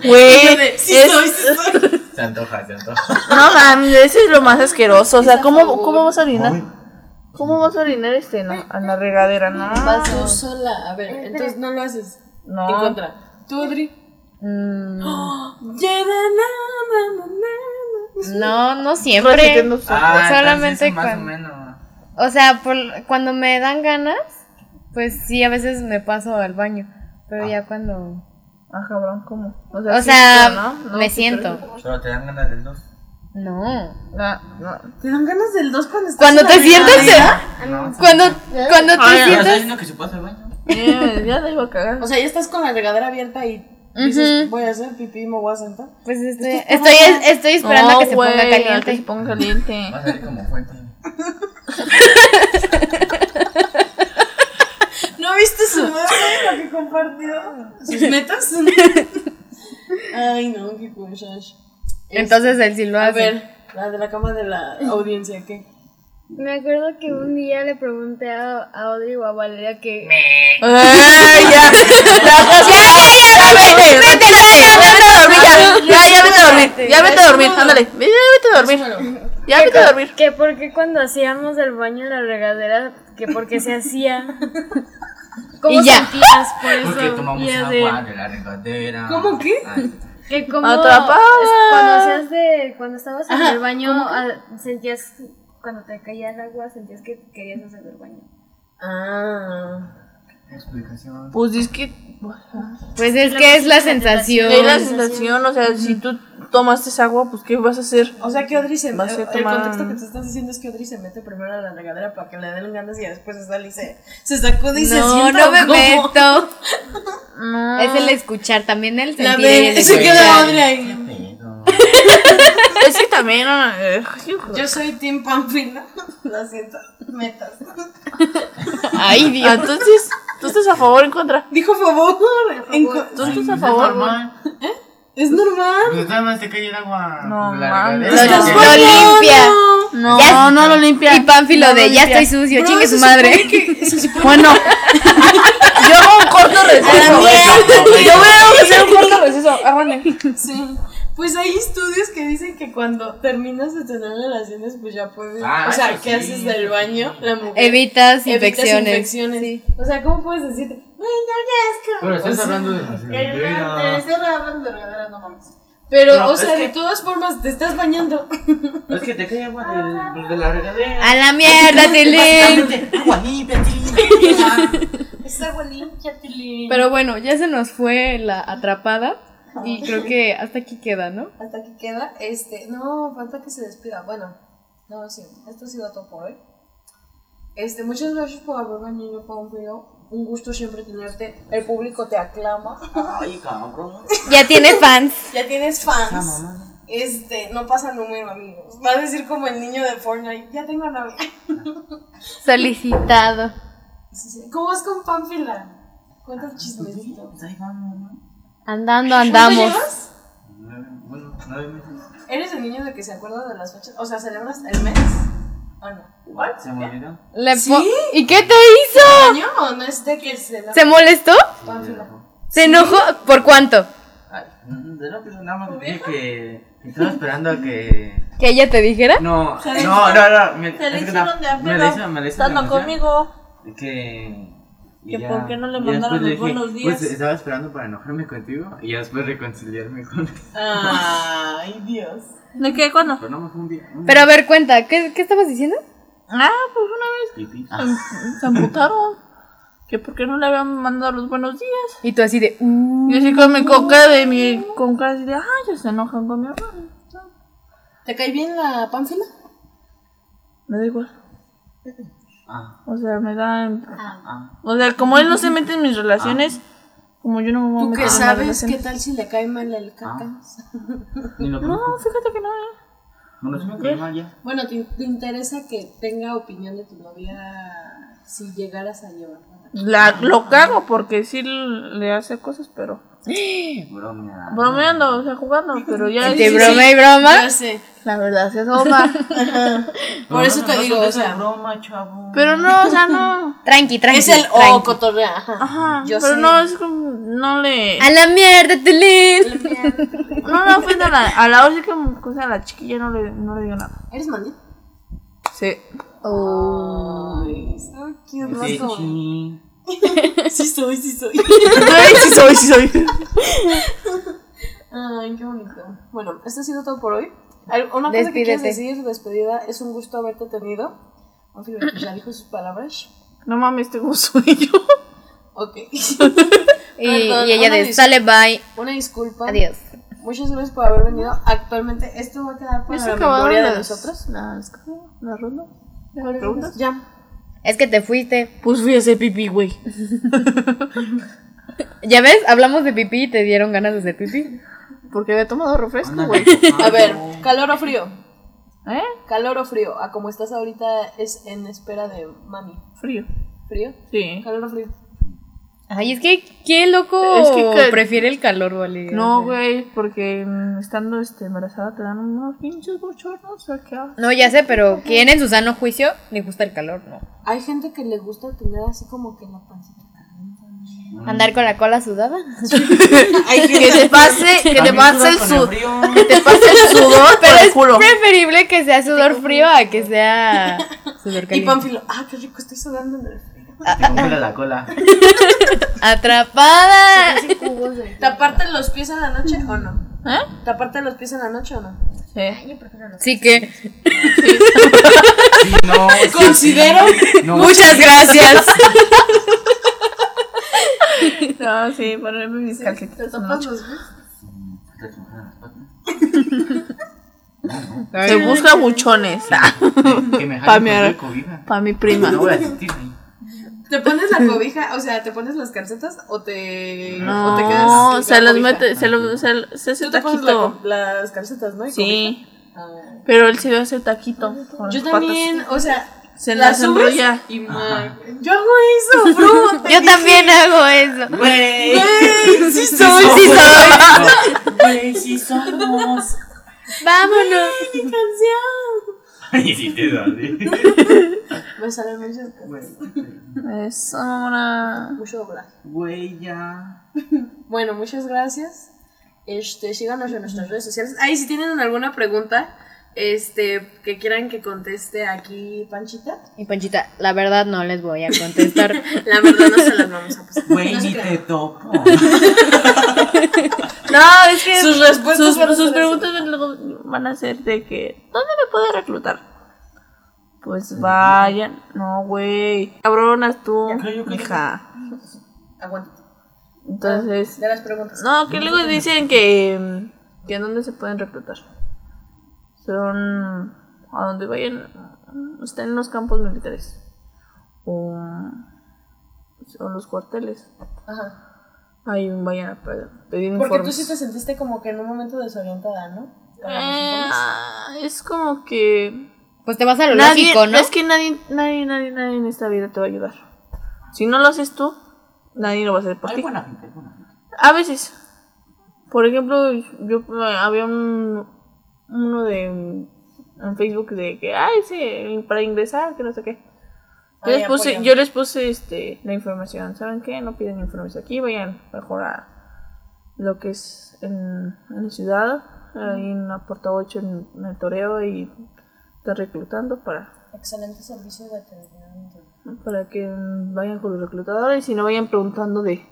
Speaker 4: Güey,
Speaker 1: sí
Speaker 4: es-
Speaker 1: soy, sí soy.
Speaker 3: Se antoja, se antoja.
Speaker 4: no mames, eso es lo más asqueroso. O sea, ¿cómo, cómo vas a orinar? ¿Cómo vas a orinar este en la, en la regadera? No.
Speaker 1: Vas tú sola. A ver, entonces no lo haces.
Speaker 4: No.
Speaker 1: En contra. ¿Tú, Adri?
Speaker 2: Mm,
Speaker 1: na, na, na,
Speaker 2: no, no siempre.
Speaker 3: Ah,
Speaker 2: Solamente
Speaker 3: entonces más o
Speaker 2: cuando-
Speaker 3: menos.
Speaker 2: O sea, por, cuando me dan ganas, pues sí, a veces me paso al baño. Pero ya cuando...
Speaker 4: Ah, cabrón, ¿cómo?
Speaker 2: O
Speaker 4: sí,
Speaker 2: sea,
Speaker 4: pero no, no,
Speaker 2: me siento.
Speaker 3: Solo te dan ganas del dos.
Speaker 2: No.
Speaker 4: pero- No, no.
Speaker 1: ¿Te dan ganas del 2 cuando estás
Speaker 2: Cuando
Speaker 1: en
Speaker 2: te
Speaker 1: la
Speaker 2: sientas...
Speaker 3: No.
Speaker 2: Cuando, cuando te
Speaker 4: Ay,
Speaker 3: ¿Estás
Speaker 2: sientas...
Speaker 3: diciendo que se pasa al baño?
Speaker 4: Eh, ya la iba a cagar.
Speaker 1: O sea, ya estás con la regadera abierta y dices, voy a hacer pipí y me voy a sentar.
Speaker 2: Pues estoy, estoy, estoy esperando a que se ponga
Speaker 4: a que se
Speaker 2: caliente.
Speaker 4: ponga caliente.
Speaker 3: Va a salir como fuente.
Speaker 1: ¿No viste su meme lo que compartió? ¿Sus metas? Ay, no, qué cosas.
Speaker 2: Entonces él sí lo
Speaker 1: A
Speaker 2: hace.
Speaker 1: ver, la de la cama de la audiencia, ¿qué?
Speaker 5: Me acuerdo que un día le pregunté a, a Audrey o a Valeria que.
Speaker 4: Ay, ya. Ya, vete, vete, vete a dormir, ya. Ya, ya vete a dormir. Ya vete a dormir, ándale. Ya vete a dormir. Ya vete a dormir.
Speaker 5: Que porque cuando hacíamos el baño en la regadera, que porque se hacía. ¿Cómo
Speaker 2: Y ya.
Speaker 5: sentías por eso?
Speaker 3: Porque tomamos agua de la regadera.
Speaker 1: ¿Cómo qué?
Speaker 3: Ay,
Speaker 5: Que como
Speaker 4: Atrapada.
Speaker 5: cuando hacías de cuando estabas en
Speaker 1: Ajá,
Speaker 5: el baño ah, sentías cuando te caía el agua sentías que querías hacer el baño.
Speaker 1: Ah.
Speaker 3: Explicación.
Speaker 4: Pues es que.
Speaker 2: Pues es que es la sensación.
Speaker 4: Es la sensación, o sea, si tú tomaste esa agua, pues ¿qué vas a hacer?
Speaker 1: O sea que Audrey se
Speaker 4: a
Speaker 1: el
Speaker 4: tomar-
Speaker 1: contexto que tú estás diciendo es que Audrey se mete primero a la regadera para que le den ganas y después se sale y se, se sacude y se
Speaker 2: No,
Speaker 1: sienta
Speaker 2: no me
Speaker 1: como-
Speaker 2: meto.
Speaker 4: No.
Speaker 2: Es el escuchar, también el
Speaker 1: La
Speaker 2: sentir y el
Speaker 1: se queda. Audrey ahí.
Speaker 4: Es que también. eh,
Speaker 1: Yo soy Team Pampina. Lo siento. Metas.
Speaker 2: Ay, Dios.
Speaker 4: Entonces, ¿tú estás a favor o en contra?
Speaker 1: Dijo favor. En co-
Speaker 4: ¿Tú estás a
Speaker 3: Es
Speaker 4: favor?
Speaker 3: normal.
Speaker 1: es normal.
Speaker 3: Pues nada más te cae el agua.
Speaker 4: No
Speaker 3: de la
Speaker 4: mames.
Speaker 3: regadera.
Speaker 2: Lo,
Speaker 3: Ya.
Speaker 2: lo limpia.
Speaker 4: No,
Speaker 2: Ya-
Speaker 4: no lo limpia.
Speaker 2: Y Pánfilo
Speaker 4: No
Speaker 2: de
Speaker 4: lo
Speaker 2: ya
Speaker 4: limpia.
Speaker 2: estoy sucio,
Speaker 1: Bro,
Speaker 2: chingue
Speaker 1: se
Speaker 2: su madre.
Speaker 1: supone que- se supone-
Speaker 4: Bueno, yo hago un corto receso. Yo voy a hacer un corto receso. Aguante.
Speaker 1: Sí. Pues hay estudios que dicen que cuando terminas de tener relaciones, pues ya puedes.
Speaker 3: Ah,
Speaker 1: o sea, que
Speaker 3: sí.
Speaker 1: haces del baño, la mujer.
Speaker 2: Evitas
Speaker 1: evitas
Speaker 2: infecciones.
Speaker 1: infecciones. O sea, ¿cómo puedes decirte? No, ya es que.
Speaker 3: Pero estás
Speaker 1: o sea,
Speaker 3: hablando de
Speaker 1: que
Speaker 3: regadera.
Speaker 1: Estoy hablando de regadera, no mames. Pero,
Speaker 3: No,
Speaker 1: o sea,
Speaker 3: que-
Speaker 1: de todas formas, te estás bañando.
Speaker 3: Es que te cae agua del- de la regadera.
Speaker 2: A la mierda, Tilín.
Speaker 3: Agua limpia, Tilín.
Speaker 1: Es agua limpia, Tilín.
Speaker 2: Pero bueno, ya se nos fue la atrapada. Y creo que hasta aquí queda, ¿no?
Speaker 1: Hasta aquí queda. Este, no, falta que se despida. Bueno, no, sí, esto ha sido todo por hoy. Este, muchas gracias por haber venido, Pampiro. Un gusto siempre tenerte. El público te aclama.
Speaker 3: Ay, cabrón.
Speaker 2: Ya tienes fans.
Speaker 1: Ya tienes
Speaker 3: Ah,
Speaker 1: fans.
Speaker 3: mamá.
Speaker 1: Este, no pasa número, amigos. Va a decir como el niño de Fortnite. Ya tengo novia.
Speaker 2: Solicitado.
Speaker 1: ¿Cómo vas con Pamphila? Cuenta el chismecito.
Speaker 3: Pues ahí vamos, ¿no?
Speaker 2: Andando,
Speaker 1: ¿Cuánto
Speaker 2: andamos.
Speaker 3: bueno, nueve meses.
Speaker 1: ¿Eres el niño de que se acuerda de las fechas? O sea, ¿celebras el mes? ¿O no? ¿What?
Speaker 3: Se me olvidó.
Speaker 2: Le po-
Speaker 1: ¿Sí?
Speaker 2: ¿Y qué te hizo?
Speaker 1: ¿Año o no es de que se la
Speaker 2: ¿Se molestó? ¿Se enojó? ¿Por cuánto?
Speaker 3: Mm, de no, pero nada más dije que, que estaba esperando a que.
Speaker 2: ¿Que ella te dijera?
Speaker 3: No, no, no, no. Me,
Speaker 4: Se le hicieron de a
Speaker 3: me le hizo, me le hizo
Speaker 4: Estando conmigo.
Speaker 3: Que.
Speaker 4: Que por qué no le mandaron los buenos días.
Speaker 3: Pues estaba esperando para enojarme contigo y ya después reconciliarme con.
Speaker 1: Ay, Dios.
Speaker 4: ¿De qué? ¿Cuándo?
Speaker 3: Pero no un día. un
Speaker 2: Pero a ver, cuenta, ¿qué, qué estabas diciendo?
Speaker 4: Ah, pues una vez
Speaker 3: pipí.
Speaker 4: se- se amputaron. Que por qué no le habían mandado los buenos días.
Speaker 2: Y tú así de... "Uh".
Speaker 4: Y así con mi coca de mi. Con cara así de. Ah, ya se enojan con mi hermano.
Speaker 1: ¿Te cae bien la Pamphila?
Speaker 4: Me da igual.
Speaker 3: Ah,
Speaker 4: O sea, me da.
Speaker 3: ah.
Speaker 4: O sea, como él no se mete en mis relaciones, como yo no me voy a
Speaker 1: ¿Tú
Speaker 4: meter
Speaker 1: qué
Speaker 4: en
Speaker 1: sabes?
Speaker 4: relaciones.
Speaker 1: ¿Qué tal si le cae mal el caca?
Speaker 3: Ni lo
Speaker 4: No, fíjate que no. eh.
Speaker 3: Bueno, sí me cae mal ya.
Speaker 1: Bueno, ¿te, te interesa que tenga opinión de tu novia si llegaras a llevarla?
Speaker 4: La, lo cago porque sí le hace cosas, pero.
Speaker 3: Bromea.
Speaker 4: Bromeando, o sea, jugando, pero ya.
Speaker 2: Entre
Speaker 4: sí,
Speaker 2: broma y broma.
Speaker 1: Ya sé.
Speaker 4: La verdad se asoma.
Speaker 1: Por eso te digo, o sea,
Speaker 3: broma, chavo.
Speaker 4: pero no, o sea, no.
Speaker 2: Tranqui, tranqui.
Speaker 1: es el o cotorrea. Ajá. Yo
Speaker 4: pero
Speaker 1: sé.
Speaker 4: no, es como. No le.
Speaker 2: A la mierda, Tilín.
Speaker 4: No, no, ofende a la. A la hora sí que o sea, a la chiquilla no le, no le digo nada.
Speaker 1: ¿Eres mandi?
Speaker 4: Sí.
Speaker 1: Ay, so cute. más
Speaker 3: Sí,
Speaker 1: como-
Speaker 3: sí.
Speaker 1: Sí soy, sí soy.
Speaker 4: Ay, sí soy, sí soy.
Speaker 1: Ay, qué bonito. Bueno, esto ha sido todo por hoy. Una cosa que quieres
Speaker 2: Despídete.
Speaker 1: decir, despedida, es un gusto haberte tenido. Ya dijo sus palabras.
Speaker 4: No mames, tengo sueño.
Speaker 1: Ok.
Speaker 2: Y,
Speaker 1: Perdón,
Speaker 2: y ella de sale, bye.
Speaker 1: Una disculpa.
Speaker 2: Adiós.
Speaker 1: Muchas gracias por haber venido. Actualmente esto va a quedar para
Speaker 4: ¿Ya se
Speaker 1: la memoria de
Speaker 4: las-
Speaker 1: nosotros.
Speaker 4: Las, las rondas?
Speaker 1: Ya.
Speaker 2: Es que te fuiste.
Speaker 4: Pues fui a hacer pipí, güey.
Speaker 2: ¿Ya ves? Hablamos de pipí y te dieron ganas de hacer pipí.
Speaker 4: Porque había tomado refresco, güey.
Speaker 1: A ver, calor o frío.
Speaker 4: ¿Eh?
Speaker 1: Calor o frío. A como estás ahorita es en espera de mami.
Speaker 4: Frío.
Speaker 1: ¿Frío?
Speaker 4: Sí.
Speaker 1: Calor o frío.
Speaker 2: Ay, es que qué loco
Speaker 4: Es que que-
Speaker 2: prefiere el calor, vale.
Speaker 4: No,
Speaker 2: O
Speaker 4: güey, porque mm, estando este, embarazada te dan unos pinches bochornos acá.
Speaker 2: No, ya sé, pero ¿quién en su sano juicio le gusta el calor? No.
Speaker 1: Hay gente que le gusta tener así como que la pancita caliente.
Speaker 2: Andar con la cola sudada.
Speaker 4: que te pase, que te pase el sudor.
Speaker 3: frío.
Speaker 4: Que te pase el sudor
Speaker 2: Pero
Speaker 4: el
Speaker 2: es preferible que sea sudor frío a que sea sudor
Speaker 1: Y
Speaker 2: caliente.
Speaker 1: Pánfilo, ah, qué rico, estoy sudando en el frío.
Speaker 3: Te congela la cola.
Speaker 2: ¡Atrapada!
Speaker 1: ¿Taparte los pies en la noche o no?
Speaker 4: ¿Eh?
Speaker 1: ¿Taparte los pies en la noche o no?
Speaker 4: Sí.
Speaker 2: Sí que.
Speaker 3: Sí, no. sí,
Speaker 1: Considero.
Speaker 3: No,
Speaker 2: Muchas gracias.
Speaker 4: No, sí, ponerme mis
Speaker 1: ¿Te
Speaker 4: calcetitas.
Speaker 1: tapas los pies?
Speaker 3: ¿Te?
Speaker 4: Se busca buchones.
Speaker 3: Que me
Speaker 4: Pa'
Speaker 3: jale
Speaker 4: mi
Speaker 3: con.
Speaker 4: Para mi prima.
Speaker 3: No voy a sentir ahí.
Speaker 1: ¿Te pones la cobija? O sea, ¿te pones las calcetas o te, o te quedas
Speaker 4: No, se
Speaker 1: la
Speaker 4: las mete, se, lo, se, se hace
Speaker 1: Tú te pones la las calcetas, ¿no? Y
Speaker 4: Sí.
Speaker 1: Ah.
Speaker 4: pero él se le hace taquito.
Speaker 1: Yo
Speaker 4: las patas.
Speaker 1: también, o sea,
Speaker 4: Se
Speaker 1: las
Speaker 4: enrolla.
Speaker 1: y ma- Yo hago eso, bro.
Speaker 2: Yo
Speaker 1: dije.
Speaker 2: también hago eso.
Speaker 3: Güey.
Speaker 1: Güey, sí soy,
Speaker 2: Sí soy.
Speaker 3: Güey, sí somos.
Speaker 2: Vámonos.
Speaker 1: mi canción.
Speaker 3: Ay, sí te da, sí.
Speaker 1: Me salen muchas cosas.
Speaker 4: Es una.
Speaker 1: Mucho doblaje.
Speaker 3: Güey, ya.
Speaker 1: Bueno, muchas gracias. Este, síganos en nuestras redes sociales. Ahí, si tienen alguna pregunta, este, que quieran que conteste aquí, Panchita,
Speaker 2: Y Panchita, la verdad no les voy a contestar.
Speaker 1: la verdad no se las vamos a pasar.
Speaker 3: Güey,
Speaker 1: No
Speaker 3: ni te topo.
Speaker 4: No, es que
Speaker 1: Sus respuestas
Speaker 4: sus,
Speaker 1: van a
Speaker 4: sus
Speaker 1: ser
Speaker 4: preguntas luego van a ser de que ¿dónde me puede reclutar? Pues vayan, no güey, cabronas tú, hija.
Speaker 1: Aguanta.
Speaker 4: Entonces,
Speaker 1: De las preguntas.
Speaker 4: no, que luego dicen que que en dónde se pueden reclutar. Son a donde vayan, están en los campos militares o son los cuarteles.
Speaker 1: Ajá.
Speaker 4: Ahí vayan a pe- pedir
Speaker 1: Porque tú
Speaker 4: informes.
Speaker 1: sí te sentiste como que en un momento desorientada, ¿no? Informes.
Speaker 4: Ah, es como que
Speaker 2: Pues te vas a lo
Speaker 4: nadie,
Speaker 2: lógico, ¿no?
Speaker 4: es que nadie, nadie, nadie, nadie en esta vida te va a ayudar. Si no lo haces tú, nadie lo va a hacer por ti.
Speaker 3: buena gente, hay buena gente.
Speaker 4: A veces, por ejemplo, yo había un uno de en Facebook de que, ay, sí, para ingresar, que no sé qué. Yo
Speaker 1: Ay,
Speaker 4: les puse, yo les puse este la información, ¿saben qué? No piden información aquí, vayan mejor a lo que es en, en la ciudad, ahí en la puerta 8 en, en el toreo y reclutando para,
Speaker 1: Excelente servicio de
Speaker 4: para que vayan con los reclutadores y si no vayan preguntando de,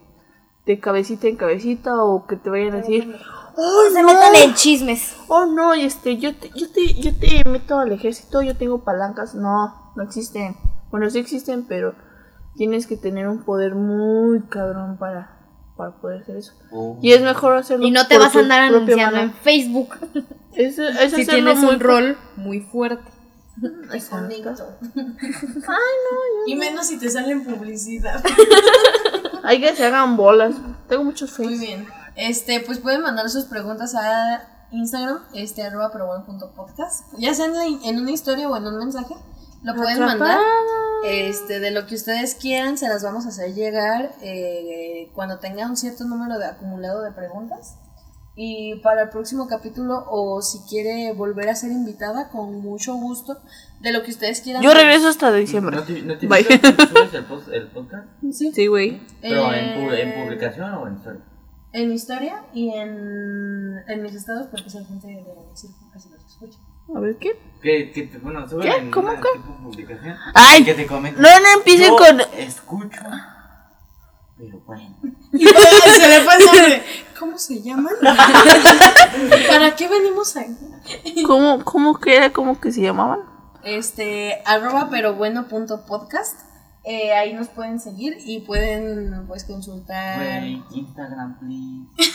Speaker 4: de cabecita en cabecita o que te vayan a decir, oh
Speaker 2: Se
Speaker 4: no,
Speaker 2: metan en chismes.
Speaker 4: oh no, este, yo te, yo te, yo te meto al ejército, yo tengo palancas, no, no existen. Bueno, sí existen, pero tienes que tener un poder muy cabrón para, para poder hacer eso.
Speaker 3: Oh.
Speaker 4: Y es mejor hacerlo
Speaker 2: Y no te
Speaker 4: por
Speaker 2: vas a andar anunciando
Speaker 4: mano.
Speaker 2: en Facebook.
Speaker 4: Es, es
Speaker 2: Si tienes
Speaker 4: muy
Speaker 2: un rol muy fuerte.
Speaker 1: Exacto. Y menos si te salen publicidad.
Speaker 4: Hay que se hagan bolas. Tengo muchos
Speaker 1: Muy
Speaker 4: face.
Speaker 1: bien. Este, pues pueden mandar sus preguntas a Instagram, este, arroba probón.podcast. Ya sea en, la- en una historia o en un mensaje, lo pueden mandar. Este, de lo que ustedes quieran, se las vamos a hacer llegar eh, cuando tenga un cierto número de acumulado de preguntas. Y para el próximo capítulo, o si quiere volver a ser invitada, con mucho gusto, de lo que ustedes quieran.
Speaker 4: Yo regreso hasta diciembre.
Speaker 3: ¿No te, no te
Speaker 4: Bye.
Speaker 3: subes el, post- el podcast?
Speaker 1: Sí,
Speaker 4: Sí, güey.
Speaker 3: ¿Pero
Speaker 1: Eh,
Speaker 3: en, en publicación o en historia?
Speaker 1: En historia y en, en mis estados, porque si hay gente de círculo que se los escucha.
Speaker 4: A ver, ¿qué?
Speaker 3: Que, que te, bueno, suben
Speaker 4: ¿Qué?
Speaker 3: en
Speaker 4: ¿Cómo
Speaker 3: una
Speaker 4: qué?
Speaker 3: tipo publicación.
Speaker 4: Ay,
Speaker 3: Que te comenten.
Speaker 4: no, no empiecen
Speaker 3: Yo
Speaker 4: con...
Speaker 3: escucho, pero bueno.
Speaker 1: Y se le fue el nombre. ¿Cómo se llaman? ¿Para qué venimos aquí?
Speaker 4: ¿Cómo, cómo que era? ¿Cómo que se llamaban?
Speaker 1: Este, arroba pero bueno punto podcast. Eh, ahí nos pueden seguir y pueden pues consultar
Speaker 3: Instagram, please.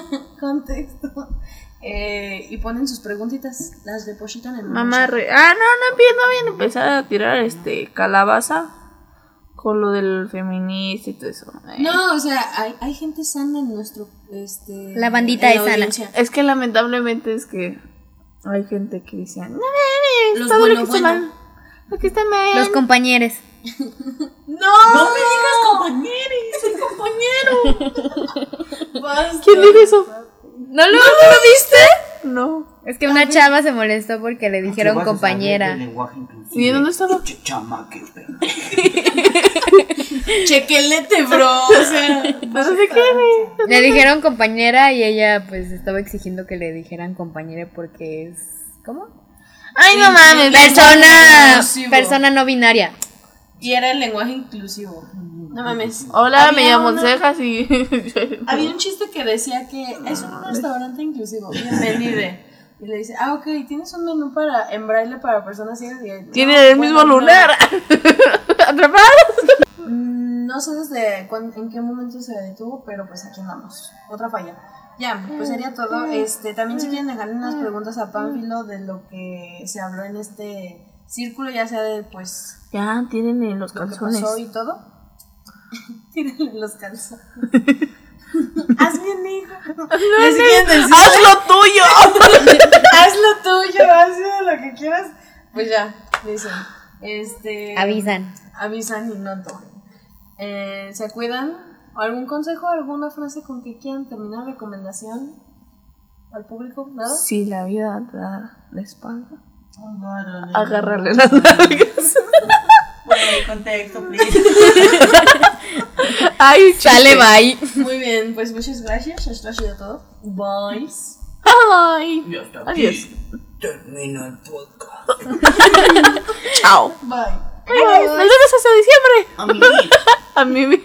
Speaker 1: contexto. Eh, y ponen sus preguntitas, las depositan en
Speaker 4: Mamá, re- ah, no, no, no habían empezado a tirar este calabaza con lo del feminista y todo eso. Eh,
Speaker 1: No, o sea, hay, hay gente sana en nuestro este
Speaker 2: La bandita es sana.
Speaker 4: Es que lamentablemente es que hay gente que dice, no mames,
Speaker 1: Los
Speaker 4: todo
Speaker 1: bueno,
Speaker 4: lo que está
Speaker 1: bueno.
Speaker 4: mal. Lo que está mal.
Speaker 2: Los compañeros.
Speaker 1: No,
Speaker 3: ¡No me digas compañeros! ¡Soy compañero!
Speaker 1: basta.
Speaker 4: ¿Quién dijo eso?
Speaker 2: ¿No lo, ¿no lo viste?
Speaker 4: No.
Speaker 2: Es que una chava se molestó porque le dijeron
Speaker 3: Vas a saber
Speaker 2: compañera.
Speaker 4: ¿Y en dónde estaba?
Speaker 3: Che, chama, qué.
Speaker 1: Chequelete, bro. O sea,
Speaker 4: No se quiere.
Speaker 2: Le dijeron compañera y ella pues estaba exigiendo que le dijeran compañera porque es ¿cómo?
Speaker 4: Ay, no mames.
Speaker 2: Persona persona no binaria.
Speaker 1: Y era el lenguaje inclusivo. No mames.
Speaker 4: Hola, me llamo
Speaker 1: una-
Speaker 4: Cejas y.
Speaker 1: Había un chiste que decía que es un restaurante inclusivo. Bienvenido. Y le dice, ah, ok, tienes un menú para en braille para personas ciegas. Y,
Speaker 4: Tiene
Speaker 1: "No,
Speaker 4: el
Speaker 1: bueno,
Speaker 4: mismo
Speaker 1: no".
Speaker 4: lunar. ¿Atrapado?
Speaker 1: Mm, No sé desde cuán- en qué momento se detuvo, pero pues aquí andamos. Otra falla. Ya, pues sería todo. Este, también si quieren dejarle unas preguntas a Pánfilo de lo que se habló en este círculo, ya sea de pues
Speaker 4: Ya, tienen en los
Speaker 1: lo que
Speaker 4: calzones.
Speaker 1: pasó y todo. Tírenle los calzones. Hazme un hijo. Si quieren decir,
Speaker 4: ¡Haz lo tuyo!
Speaker 1: haz lo tuyo, haz lo que quieras. Pues ya, dicen. Este.
Speaker 2: Avisan.
Speaker 1: avisan y no antojen. Eh, ¿Se cuidan? ¿Algún consejo, alguna frase con que quieran terminar? ¿Recomendación al público? ¿Nada?
Speaker 4: Si la vida te da la espalda, agárrale las nalgas.
Speaker 3: Güey, contexto, please.
Speaker 4: Ay,
Speaker 2: Sale bye.
Speaker 1: Muy bien, pues muchas gracias. Esto ha sido todo. Bye.
Speaker 4: Ay.
Speaker 3: Y hasta aquí
Speaker 4: Adiós.
Speaker 3: Termina el podcast.
Speaker 4: Chao.
Speaker 1: Bye.
Speaker 4: Nos vemos hasta diciembre.
Speaker 3: A mí.
Speaker 4: A vida.